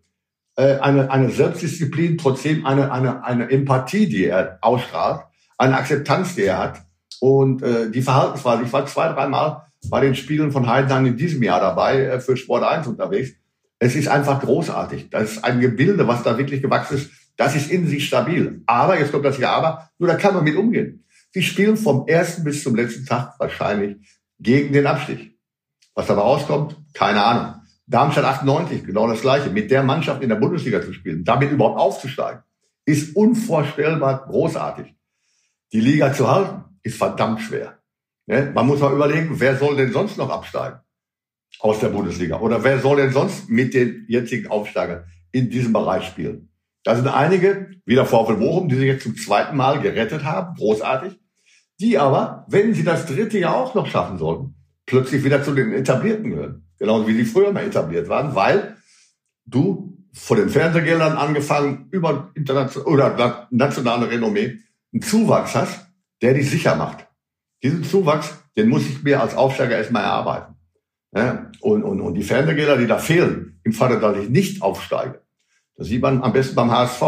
Äh, eine, eine Selbstdisziplin, trotzdem eine, eine, eine Empathie, die er ausstrahlt, eine Akzeptanz, die er hat und äh, die Verhaltensweise. Ich war zwei, dreimal bei den Spielen von Heidenheim in diesem Jahr dabei äh, für Sport 1 unterwegs. Es ist einfach großartig. Das ist ein Gebilde, was da wirklich gewachsen ist. Das ist in sich stabil. Aber, jetzt kommt das hier Aber, nur da kann man mit umgehen. Sie spielen vom ersten bis zum letzten Tag wahrscheinlich gegen den Abstieg. Was dabei rauskommt, keine Ahnung. Darmstadt 98, genau das Gleiche. Mit der Mannschaft in der Bundesliga zu spielen, damit überhaupt aufzusteigen, ist unvorstellbar großartig. Die Liga zu halten, ist verdammt schwer. Ne? Man muss mal überlegen, wer soll denn sonst noch absteigen aus der Bundesliga? Oder wer soll denn sonst mit den jetzigen Aufsteigern in diesem Bereich spielen? Da sind einige, wie der VfL Bochum, die sich jetzt zum zweiten Mal gerettet haben, großartig die aber, wenn sie das dritte Jahr auch noch schaffen sollten, plötzlich wieder zu den Etablierten gehören. Genauso wie sie früher mal etabliert waren, weil du von den Fernsehgeldern angefangen über international oder nationale Renommee einen Zuwachs hast, der dich sicher macht. Diesen Zuwachs, den muss ich mir als Aufsteiger erstmal erarbeiten. Ja, und, und, und die Fernsehgelder, die da fehlen, im Falle, dass ich nicht aufsteige, das sieht man am besten beim HSV.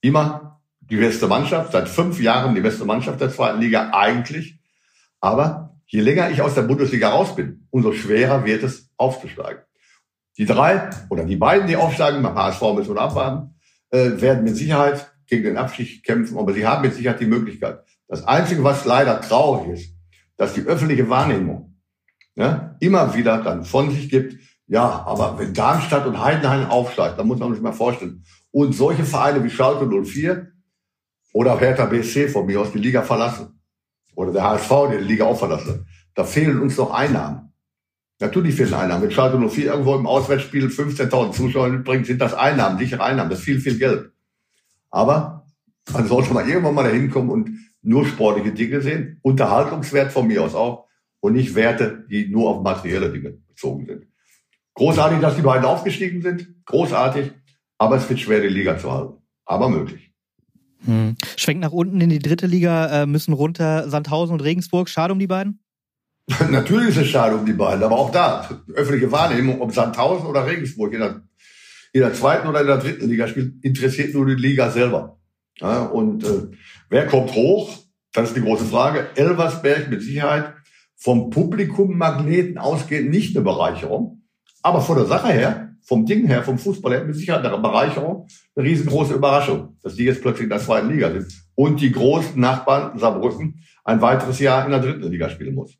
Immer die beste Mannschaft, seit fünf Jahren die beste Mannschaft der zweiten Liga eigentlich. Aber je länger ich aus der Bundesliga raus bin, umso schwerer wird es aufzusteigen. Die drei oder die beiden, die aufsteigen, beim HSV müssen wir abwarten, äh, werden mit Sicherheit gegen den Abstieg kämpfen, aber sie haben mit Sicherheit die Möglichkeit. Das Einzige, was leider traurig ist, dass die öffentliche Wahrnehmung ja, immer wieder dann von sich gibt, ja, aber wenn Darmstadt und Heidenheim aufsteigt, dann muss man sich mal vorstellen. Und solche Vereine wie Schalke 04, oder Hertha BSC von mir aus die Liga verlassen. Oder der HSV, der die Liga auch verlassen. Da fehlen uns noch Einnahmen. Natürlich fehlen Einnahmen. Wenn Schalke 04 irgendwo im Auswärtsspiel 15.000 Zuschauer mitbringt, sind das Einnahmen, sichere Einnahmen. Das ist viel, viel Geld. Aber man sollte mal irgendwann mal dahin kommen und nur sportliche Dinge sehen. Unterhaltungswert von mir aus auch. Und nicht Werte, die nur auf materielle Dinge bezogen sind. Großartig, dass die beiden aufgestiegen sind. Großartig. Aber es wird schwer, die Liga zu halten. Aber möglich. Hm. Schwenkt nach unten in die dritte Liga, äh, müssen runter Sandhausen und Regensburg. Schade um die beiden? Natürlich ist es schade um die beiden, aber auch da, öffentliche Wahrnehmung, ob Sandhausen oder Regensburg in der, in der zweiten oder in der dritten Liga spielt, interessiert nur die Liga selber. Ja, und äh, wer kommt hoch? Das ist die große Frage. Elversberg mit Sicherheit vom Publikum Magneten ausgehend nicht eine Bereicherung. Aber von der Sache her, vom Ding her, vom Fußball her, mit Sicherheit eine Bereicherung, eine riesengroße Überraschung, dass die jetzt plötzlich in der zweiten Liga sind und die großen Nachbarn Saarbrücken ein weiteres Jahr in der dritten Liga spielen muss.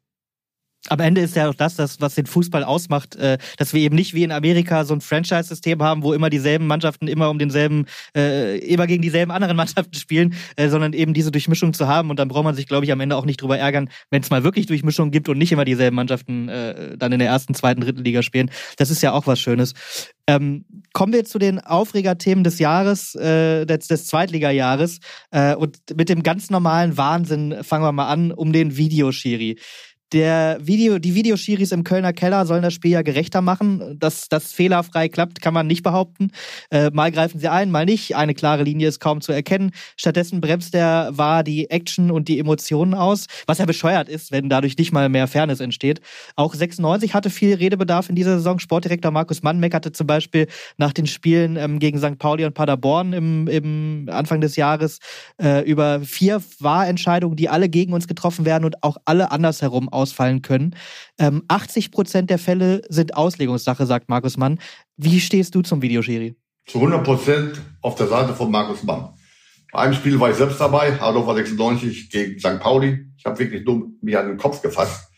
Am Ende ist ja auch das, das, was den Fußball ausmacht, äh, dass wir eben nicht wie in Amerika so ein Franchise-System haben, wo immer dieselben Mannschaften immer um denselben, äh, immer gegen dieselben anderen Mannschaften spielen, äh, sondern eben diese Durchmischung zu haben. Und dann braucht man sich, glaube ich, am Ende auch nicht drüber ärgern, wenn es mal wirklich Durchmischung gibt und nicht immer dieselben Mannschaften äh, dann in der ersten, zweiten, dritten Liga spielen. Das ist ja auch was Schönes. Ähm, kommen wir zu den Aufregerthemen des Jahres, äh, des, des Zweitliga-Jahres. Äh, und mit dem ganz normalen Wahnsinn fangen wir mal an um den Videoschiri. Der Video, die Videoschiris im Kölner Keller sollen das Spiel ja gerechter machen. Dass das fehlerfrei klappt, kann man nicht behaupten. Äh, mal greifen sie ein, mal nicht. Eine klare Linie ist kaum zu erkennen. Stattdessen bremst der war die Action und die Emotionen aus, was ja bescheuert ist, wenn dadurch nicht mal mehr Fairness entsteht. Auch 96 hatte viel Redebedarf in dieser Saison. Sportdirektor Markus Mann meckerte zum Beispiel nach den Spielen ähm, gegen St. Pauli und Paderborn im, im Anfang des Jahres äh, über vier Wahrentscheidungen, die alle gegen uns getroffen werden und auch alle andersherum ausfallen können. Ähm, 80 Prozent der Fälle sind Auslegungssache, sagt Markus Mann. Wie stehst du zum Videoschiri? Zu 100 Prozent auf der Seite von Markus Mann. Bei einem Spiel war ich selbst dabei, Hannover 96 gegen St. Pauli. Ich habe wirklich dumm mich an den Kopf gefasst.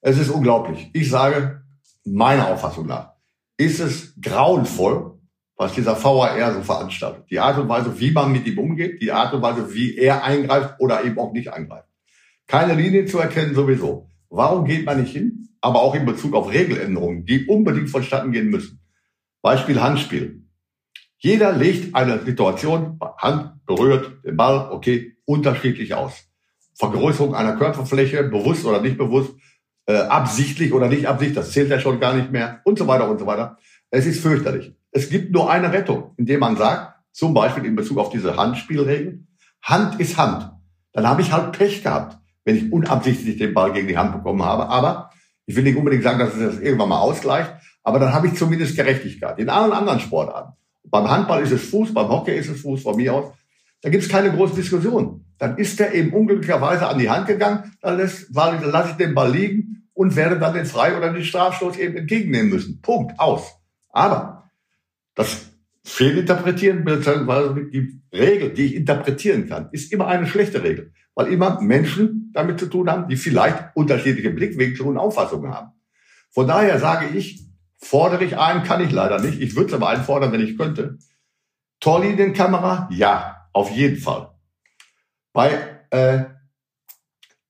Es ist unglaublich. Ich sage, meiner Auffassung nach, ist es grauenvoll, was dieser VAR so veranstaltet. Die Art und Weise, wie man mit ihm umgeht, die Art und Weise, wie er eingreift oder eben auch nicht eingreift. Keine Linie zu erkennen sowieso. Warum geht man nicht hin? Aber auch in Bezug auf Regeländerungen, die unbedingt vonstatten gehen müssen. Beispiel Handspiel. Jeder legt eine Situation, Hand berührt den Ball, okay, unterschiedlich aus. Vergrößerung einer Körperfläche, bewusst oder nicht bewusst, äh, absichtlich oder nicht absichtlich, das zählt ja schon gar nicht mehr und so weiter und so weiter. Es ist fürchterlich. Es gibt nur eine Rettung, indem man sagt, zum Beispiel in Bezug auf diese Handspielregeln, Hand ist Hand. Dann habe ich halt Pech gehabt wenn ich unabsichtlich den Ball gegen die Hand bekommen habe. Aber ich will nicht unbedingt sagen, dass es das irgendwann mal ausgleicht, aber dann habe ich zumindest Gerechtigkeit. In allen anderen Sportarten. Beim Handball ist es Fuß, beim Hockey ist es Fuß, von mir aus. Da gibt es keine große Diskussion. Dann ist er eben unglücklicherweise an die Hand gegangen, dann, lasse ich den Ball liegen und werde dann den Frei- oder den Strafstoß eben entgegennehmen müssen. Punkt, aus. Aber das Fehlinterpretieren, beziehungsweise die Regel, die ich interpretieren kann, ist immer eine schlechte Regel weil immer Menschen damit zu tun haben, die vielleicht unterschiedliche Blickwinkel und Auffassungen haben. Von daher sage ich, fordere ich ein, kann ich leider nicht. Ich würde es aber einfordern, wenn ich könnte. Torlinienkamera, ja, auf jeden Fall. Bei äh,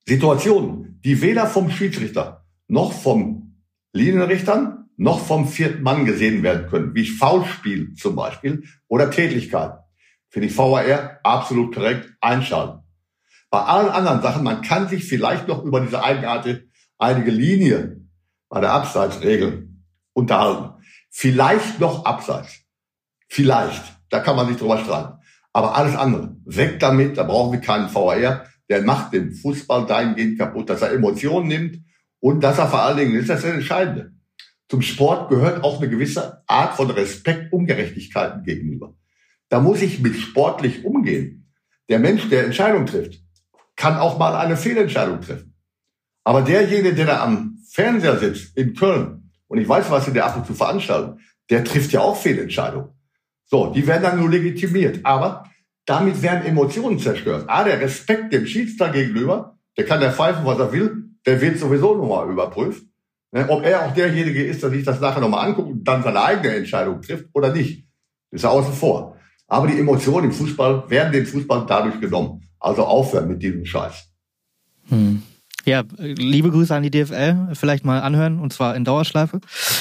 Situationen, die weder vom Schiedsrichter noch vom Linienrichtern noch vom vierten Mann gesehen werden können, wie Foulspiel zum Beispiel oder Tätigkeit, finde ich VAR absolut korrekt einschalten. Bei allen anderen Sachen, man kann sich vielleicht noch über diese eigenartige einige Linie bei der Abseitsregel unterhalten. Vielleicht noch Abseits. Vielleicht. Da kann man sich drüber streiten. Aber alles andere, weg damit, da brauchen wir keinen VAR. Der macht den Fußball dahingehend kaputt, dass er Emotionen nimmt und dass er vor allen Dingen, ist das das Entscheidende. Zum Sport gehört auch eine gewisse Art von Respekt Ungerechtigkeiten gegenüber. Da muss ich mit sportlich umgehen. Der Mensch, der Entscheidung trifft, kann auch mal eine Fehlentscheidung treffen. Aber derjenige, der da am Fernseher sitzt in Köln, und ich weiß, was sie da ab und zu veranstalten, der trifft ja auch Fehlentscheidungen. So, die werden dann nur legitimiert. Aber damit werden Emotionen zerstört. Ah, der Respekt dem Schiedsrichter gegenüber, der kann der pfeifen, was er will, der wird sowieso nochmal überprüft. Ne, ob er auch derjenige ist, der sich das nachher nochmal anguckt und dann seine eigene Entscheidung trifft oder nicht, ist er außen vor. Aber die Emotionen im Fußball werden dem Fußball dadurch genommen. Also aufhören mit diesem Scheiß. Hm. Ja, liebe Grüße an die DFL, vielleicht mal anhören und zwar in Dauerschleife.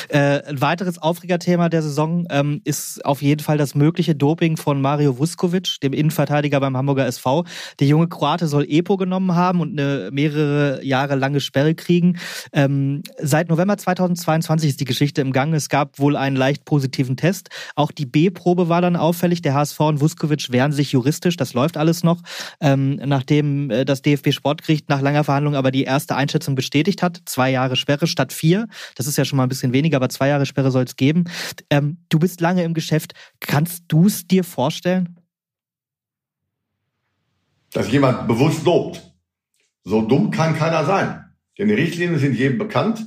Äh, ein weiteres Aufregerthema der Saison ähm, ist auf jeden Fall das mögliche Doping von Mario Vuskovic, dem Innenverteidiger beim Hamburger SV. Der junge Kroate soll EPO genommen haben und eine mehrere Jahre lange Sperre kriegen. Ähm, seit November 2022 ist die Geschichte im Gang. Es gab wohl einen leicht positiven Test. Auch die B-Probe war dann auffällig. Der HSV und Vuskovic wehren sich juristisch. Das läuft alles noch. Ähm, nachdem äh, das DFB Sportgericht nach langer Verhandlung aber die die erste Einschätzung bestätigt hat. Zwei Jahre Sperre statt vier. Das ist ja schon mal ein bisschen weniger, aber zwei Jahre Sperre soll es geben. Ähm, du bist lange im Geschäft. Kannst du es dir vorstellen? dass jemand bewusst lobt. So dumm kann keiner sein. Denn die Richtlinien sind jedem bekannt.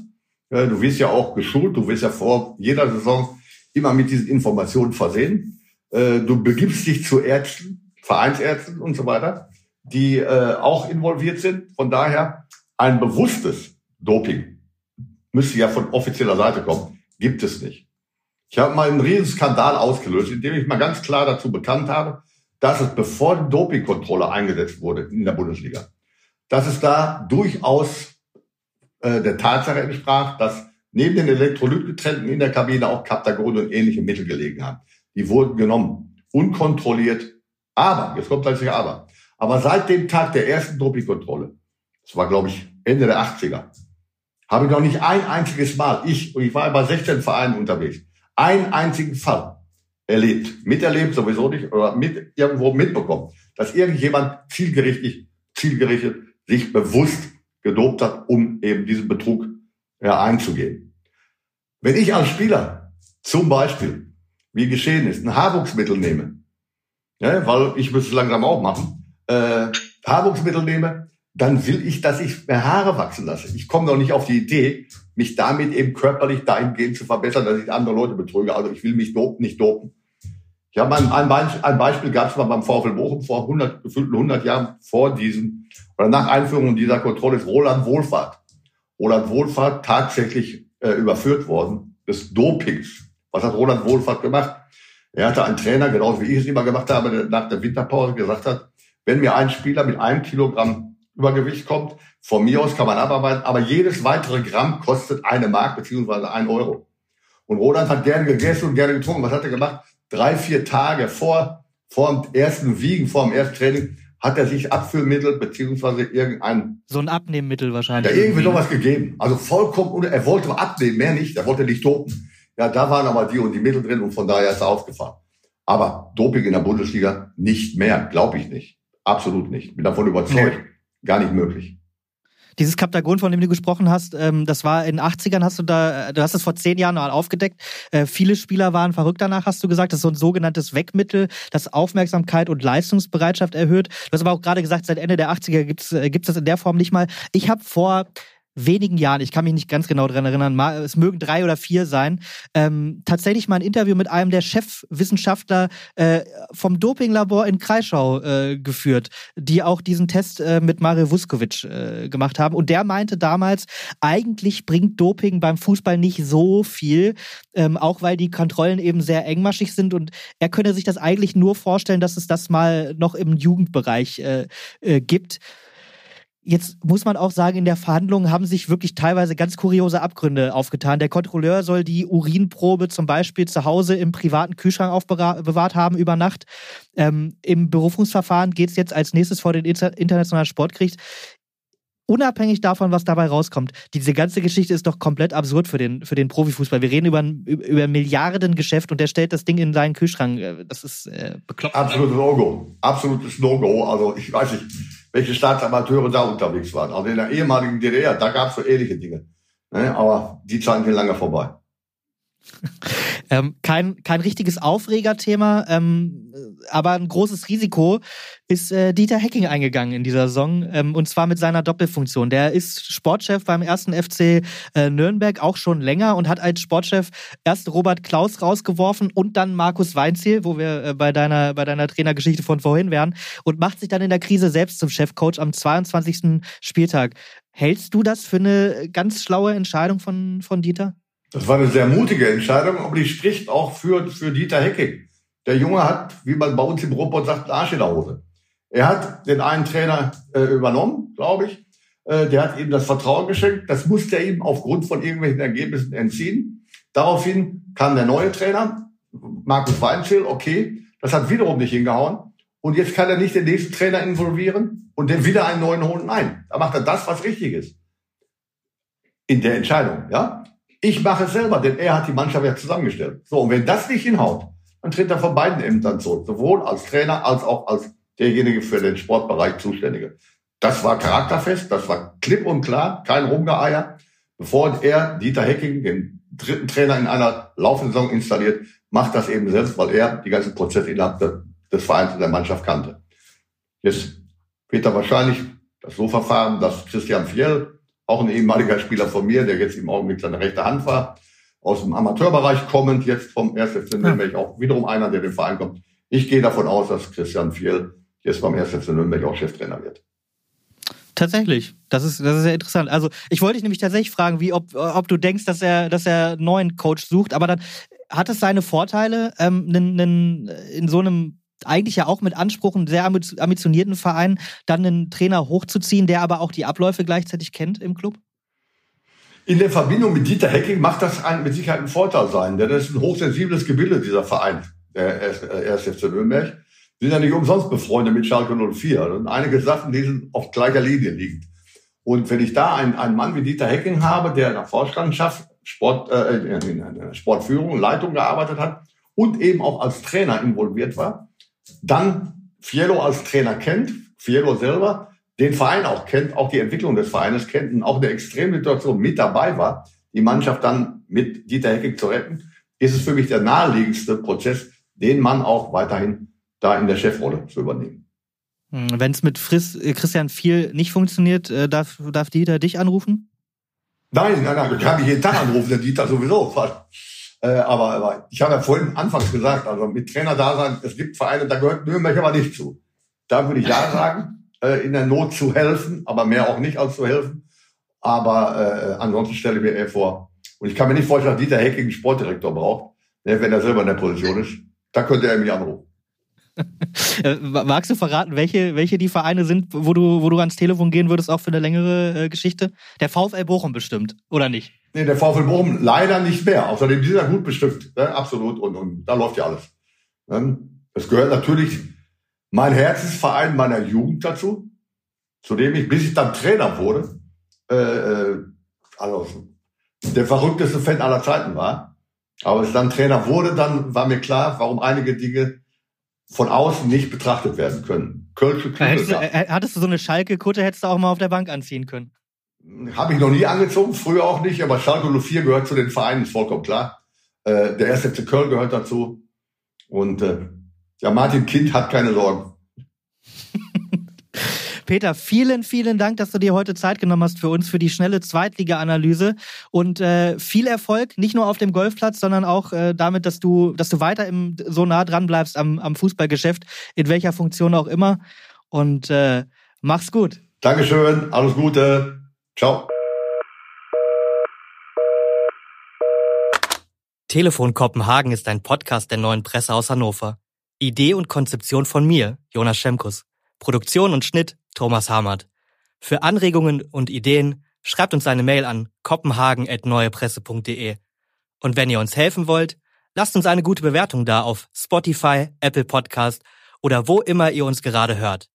Du wirst ja auch geschult, du wirst ja vor jeder Saison immer mit diesen Informationen versehen. Du begibst dich zu Ärzten, Vereinsärzten und so weiter, die auch involviert sind. Von daher ein bewusstes Doping müsste ja von offizieller Seite kommen. Gibt es nicht. Ich habe mal einen riesen Skandal ausgelöst, indem ich mal ganz klar dazu bekannt habe, dass es bevor die Dopingkontrolle eingesetzt wurde in der Bundesliga, dass es da durchaus äh, der Tatsache entsprach, dass neben den Elektrolytgetränken in der Kabine auch Captagon und ähnliche Mittel gelegen haben. Die wurden genommen, unkontrolliert. Aber, jetzt kommt gleich aber, aber seit dem Tag der ersten Dopingkontrolle, das war glaube ich Ende der 80er, habe ich noch nicht ein einziges Mal, ich, und ich war bei 16 Vereinen unterwegs, einen einzigen Fall erlebt, miterlebt sowieso nicht, oder mit, irgendwo mitbekommen, dass irgendjemand zielgerichtet, zielgerichtet sich bewusst gedopt hat, um eben diesen Betrug ja, einzugehen. Wenn ich als Spieler zum Beispiel, wie geschehen ist, ein Haarwuchsmittel nehme, ja, weil ich müsste es langsam auch machen, äh, Haarwuchsmittel nehme, dann will ich, dass ich mehr Haare wachsen lasse. Ich komme doch nicht auf die Idee, mich damit eben körperlich dahingehend zu verbessern, dass ich andere Leute betrüge. Also ich will mich dopen, nicht dopen. Ich habe ein, ein, Beispiel, ein Beispiel gab es mal beim VfL Bochum vor 100, gefühlten 100 Jahren vor diesem oder nach Einführung dieser Kontrolle ist Roland Wohlfahrt. Roland Wohlfahrt tatsächlich äh, überführt worden des Dopings. Was hat Roland Wohlfahrt gemacht? Er hatte einen Trainer, genauso wie ich es immer gemacht habe, der nach der Winterpause gesagt hat, wenn mir ein Spieler mit einem Kilogramm Übergewicht kommt. Von mir aus kann man abarbeiten, aber jedes weitere Gramm kostet eine Mark beziehungsweise ein Euro. Und Roland hat gerne gegessen und gerne getrunken. Was hat er gemacht? Drei, vier Tage vor, vor dem ersten Wiegen, vor dem ersten Training, hat er sich Abführmittel beziehungsweise irgendein... So ein Abnehmmittel wahrscheinlich. Ja, irgendwie sowas gegeben. Also vollkommen, er wollte abnehmen, mehr nicht. Er wollte nicht dopen. Ja, da waren aber die und die Mittel drin und von daher ist er aufgefahren. Aber Doping in der Bundesliga nicht mehr, glaube ich nicht. Absolut nicht. Bin davon überzeugt. Nee gar nicht möglich. Dieses Kaptagon, von dem du gesprochen hast, ähm, das war in den 80ern, hast du da, du hast es vor zehn Jahren mal aufgedeckt. Äh, viele Spieler waren verrückt danach, hast du gesagt. Das ist so ein sogenanntes Wegmittel, das Aufmerksamkeit und Leistungsbereitschaft erhöht. Du hast aber auch gerade gesagt, seit Ende der 80er gibt's äh, gibt's das in der Form nicht mal. Ich habe vor wenigen Jahren, ich kann mich nicht ganz genau dran erinnern, es mögen drei oder vier sein, ähm, tatsächlich mal ein Interview mit einem der Chefwissenschaftler äh, vom Dopinglabor in Kreischau äh, geführt, die auch diesen Test äh, mit Mario Vuskovic äh, gemacht haben. Und der meinte damals, eigentlich bringt Doping beim Fußball nicht so viel, ähm, auch weil die Kontrollen eben sehr engmaschig sind und er könne sich das eigentlich nur vorstellen, dass es das mal noch im Jugendbereich äh, äh, gibt. Jetzt muss man auch sagen, in der Verhandlung haben sich wirklich teilweise ganz kuriose Abgründe aufgetan. Der Kontrolleur soll die Urinprobe zum Beispiel zu Hause im privaten Kühlschrank aufbewahrt haben über Nacht. Ähm, Im Berufungsverfahren geht es jetzt als nächstes vor den Internationalen Sportgericht. Unabhängig davon, was dabei rauskommt, diese ganze Geschichte ist doch komplett absurd für den, für den Profifußball. Wir reden über ein, über Milliardengeschäft und der stellt das Ding in seinen Kühlschrank. Äh, das ist äh, bekloppt. Absolutes No-Go. Absolutes No-Go. Also ich weiß nicht welche Staatsamateure da unterwegs waren. Also in der ehemaligen DDR, da gab es so ähnliche Dinge. Ne? Aber die Zeiten sind lange vorbei. ähm, kein, kein richtiges Aufregerthema, ähm, aber ein großes Risiko ist äh, Dieter Hecking eingegangen in dieser Saison ähm, und zwar mit seiner Doppelfunktion. Der ist Sportchef beim ersten FC äh, Nürnberg auch schon länger und hat als Sportchef erst Robert Klaus rausgeworfen und dann Markus Weinziel, wo wir äh, bei deiner bei deiner Trainergeschichte von vorhin wären und macht sich dann in der Krise selbst zum Chefcoach am 22. Spieltag. Hältst du das für eine ganz schlaue Entscheidung von, von Dieter? Das war eine sehr mutige Entscheidung, aber die spricht auch für, für Dieter Hecking. Der Junge hat, wie man bei uns im Robot sagt, einen Arsch in der Hose. Er hat den einen Trainer äh, übernommen, glaube ich. Äh, der hat ihm das Vertrauen geschenkt. Das musste er ihm aufgrund von irgendwelchen Ergebnissen entziehen. Daraufhin kam der neue Trainer, Markus Weinschill, okay. Das hat wiederum nicht hingehauen. Und jetzt kann er nicht den nächsten Trainer involvieren und den wieder einen neuen holen. Nein, da macht er das, was richtig ist. In der Entscheidung, ja. Ich mache es selber, denn er hat die Mannschaft ja zusammengestellt. So, und wenn das nicht hinhaut, dann tritt er von beiden Ämtern zurück, sowohl als Trainer als auch als derjenige für den Sportbereich Zuständige. Das war charakterfest, das war klipp und klar, kein Rumgeeier. Bevor er, Dieter Hecking, den dritten Trainer in einer laufenden Saison installiert, macht das eben selbst, weil er die ganzen Prozesse innerhalb des Vereins und der Mannschaft kannte. Jetzt wird er wahrscheinlich das so verfahren, dass Christian Fiel, auch ein ehemaliger Spieler von mir, der jetzt im Augenblick seine rechte Hand war, aus dem Amateurbereich kommend, jetzt vom 1. FC Nürnberg, auch wiederum einer, der den Verein kommt. Ich gehe davon aus, dass Christian Fiel jetzt beim 1. FC Nürnberg auch Cheftrainer wird. Tatsächlich. Das ist, das ist sehr interessant. Also, ich wollte dich nämlich tatsächlich fragen, wie, ob, ob du denkst, dass er, dass er einen neuen Coach sucht, aber dann hat es seine Vorteile, ähm, nen, nen, in so einem eigentlich ja auch mit Anspruch, einen sehr ambitionierten Verein, dann einen Trainer hochzuziehen, der aber auch die Abläufe gleichzeitig kennt im Club? In der Verbindung mit Dieter Hecking macht das ein, mit Sicherheit ein Vorteil sein, denn das ist ein hochsensibles Gebilde, dieser Verein, der 1. FC Nürnberg. Wir sind ja nicht umsonst befreundet mit Schalke 04. Und einige Sachen, die sind auf gleicher Linie liegend. Und wenn ich da einen, einen Mann wie Dieter Hecking habe, der in der Vorstandschaft, Sport, äh, in der Sportführung, Leitung gearbeitet hat und eben auch als Trainer involviert war, dann Fiello als Trainer kennt, Fiello selber, den Verein auch kennt, auch die Entwicklung des Vereines kennt und auch in der Extremsituation mit dabei war, die Mannschaft dann mit Dieter Hecking zu retten, ist es für mich der naheliegendste Prozess, den Mann auch weiterhin da in der Chefrolle zu übernehmen. Hm, Wenn es mit Friss, äh, Christian viel nicht funktioniert, äh, darf, darf Dieter dich anrufen? Nein, nein, nein, ich kann mich jeden Tag anrufen, der Dieter sowieso. Äh, aber, aber ich habe ja vorhin anfangs gesagt, also mit Trainer da sein, es gibt Vereine, da gehört Nürnberg aber nicht zu. Da würde ich ja sagen, äh, in der Not zu helfen, aber mehr auch nicht als zu helfen. Aber äh, ansonsten stelle ich mir eher vor, und ich kann mir nicht vorstellen, dass Dieter Hecking einen Sportdirektor braucht, ne, wenn er selber in der Position ist. Da könnte er mich anrufen. Äh, magst du verraten, welche, welche die Vereine sind, wo du, wo du ans Telefon gehen würdest, auch für eine längere äh, Geschichte? Der VfL Bochum bestimmt, oder nicht? Nee, der VfL Bochum leider nicht mehr. Außerdem, die sind ja gut bestückt, ne? absolut. Und, und da läuft ja alles. Es gehört natürlich mein Herzensverein meiner Jugend dazu, zu dem ich, bis ich dann Trainer wurde, äh, äh also der verrückteste Fan aller Zeiten war. Aber als ich dann Trainer wurde, dann war mir klar, warum einige Dinge von außen nicht betrachtet werden können. Kölsche du, äh, hattest du so eine Schalke-Kutte, hättest du auch mal auf der Bank anziehen können? Habe ich noch nie angezogen, früher auch nicht, aber Schalke 04 gehört zu den Vereinen, ist vollkommen klar. Äh, der erste FC Köln gehört dazu. Und äh, ja, Martin Kind hat keine Sorgen. Peter, vielen, vielen Dank, dass du dir heute Zeit genommen hast für uns, für die schnelle Zweitliga-Analyse und äh, viel Erfolg, nicht nur auf dem Golfplatz, sondern auch äh, damit, dass du, dass du weiter im, so nah dran bleibst am, am Fußballgeschäft, in welcher Funktion auch immer. Und äh, mach's gut. Dankeschön, alles Gute. Ciao. Telefon Kopenhagen ist ein Podcast der neuen Presse aus Hannover. Idee und Konzeption von mir, Jonas Schemkus. Produktion und Schnitt Thomas Hamert. Für Anregungen und Ideen schreibt uns eine Mail an kopenhagen.neuepresse.de. Und wenn ihr uns helfen wollt, lasst uns eine gute Bewertung da auf Spotify, Apple Podcast oder wo immer ihr uns gerade hört.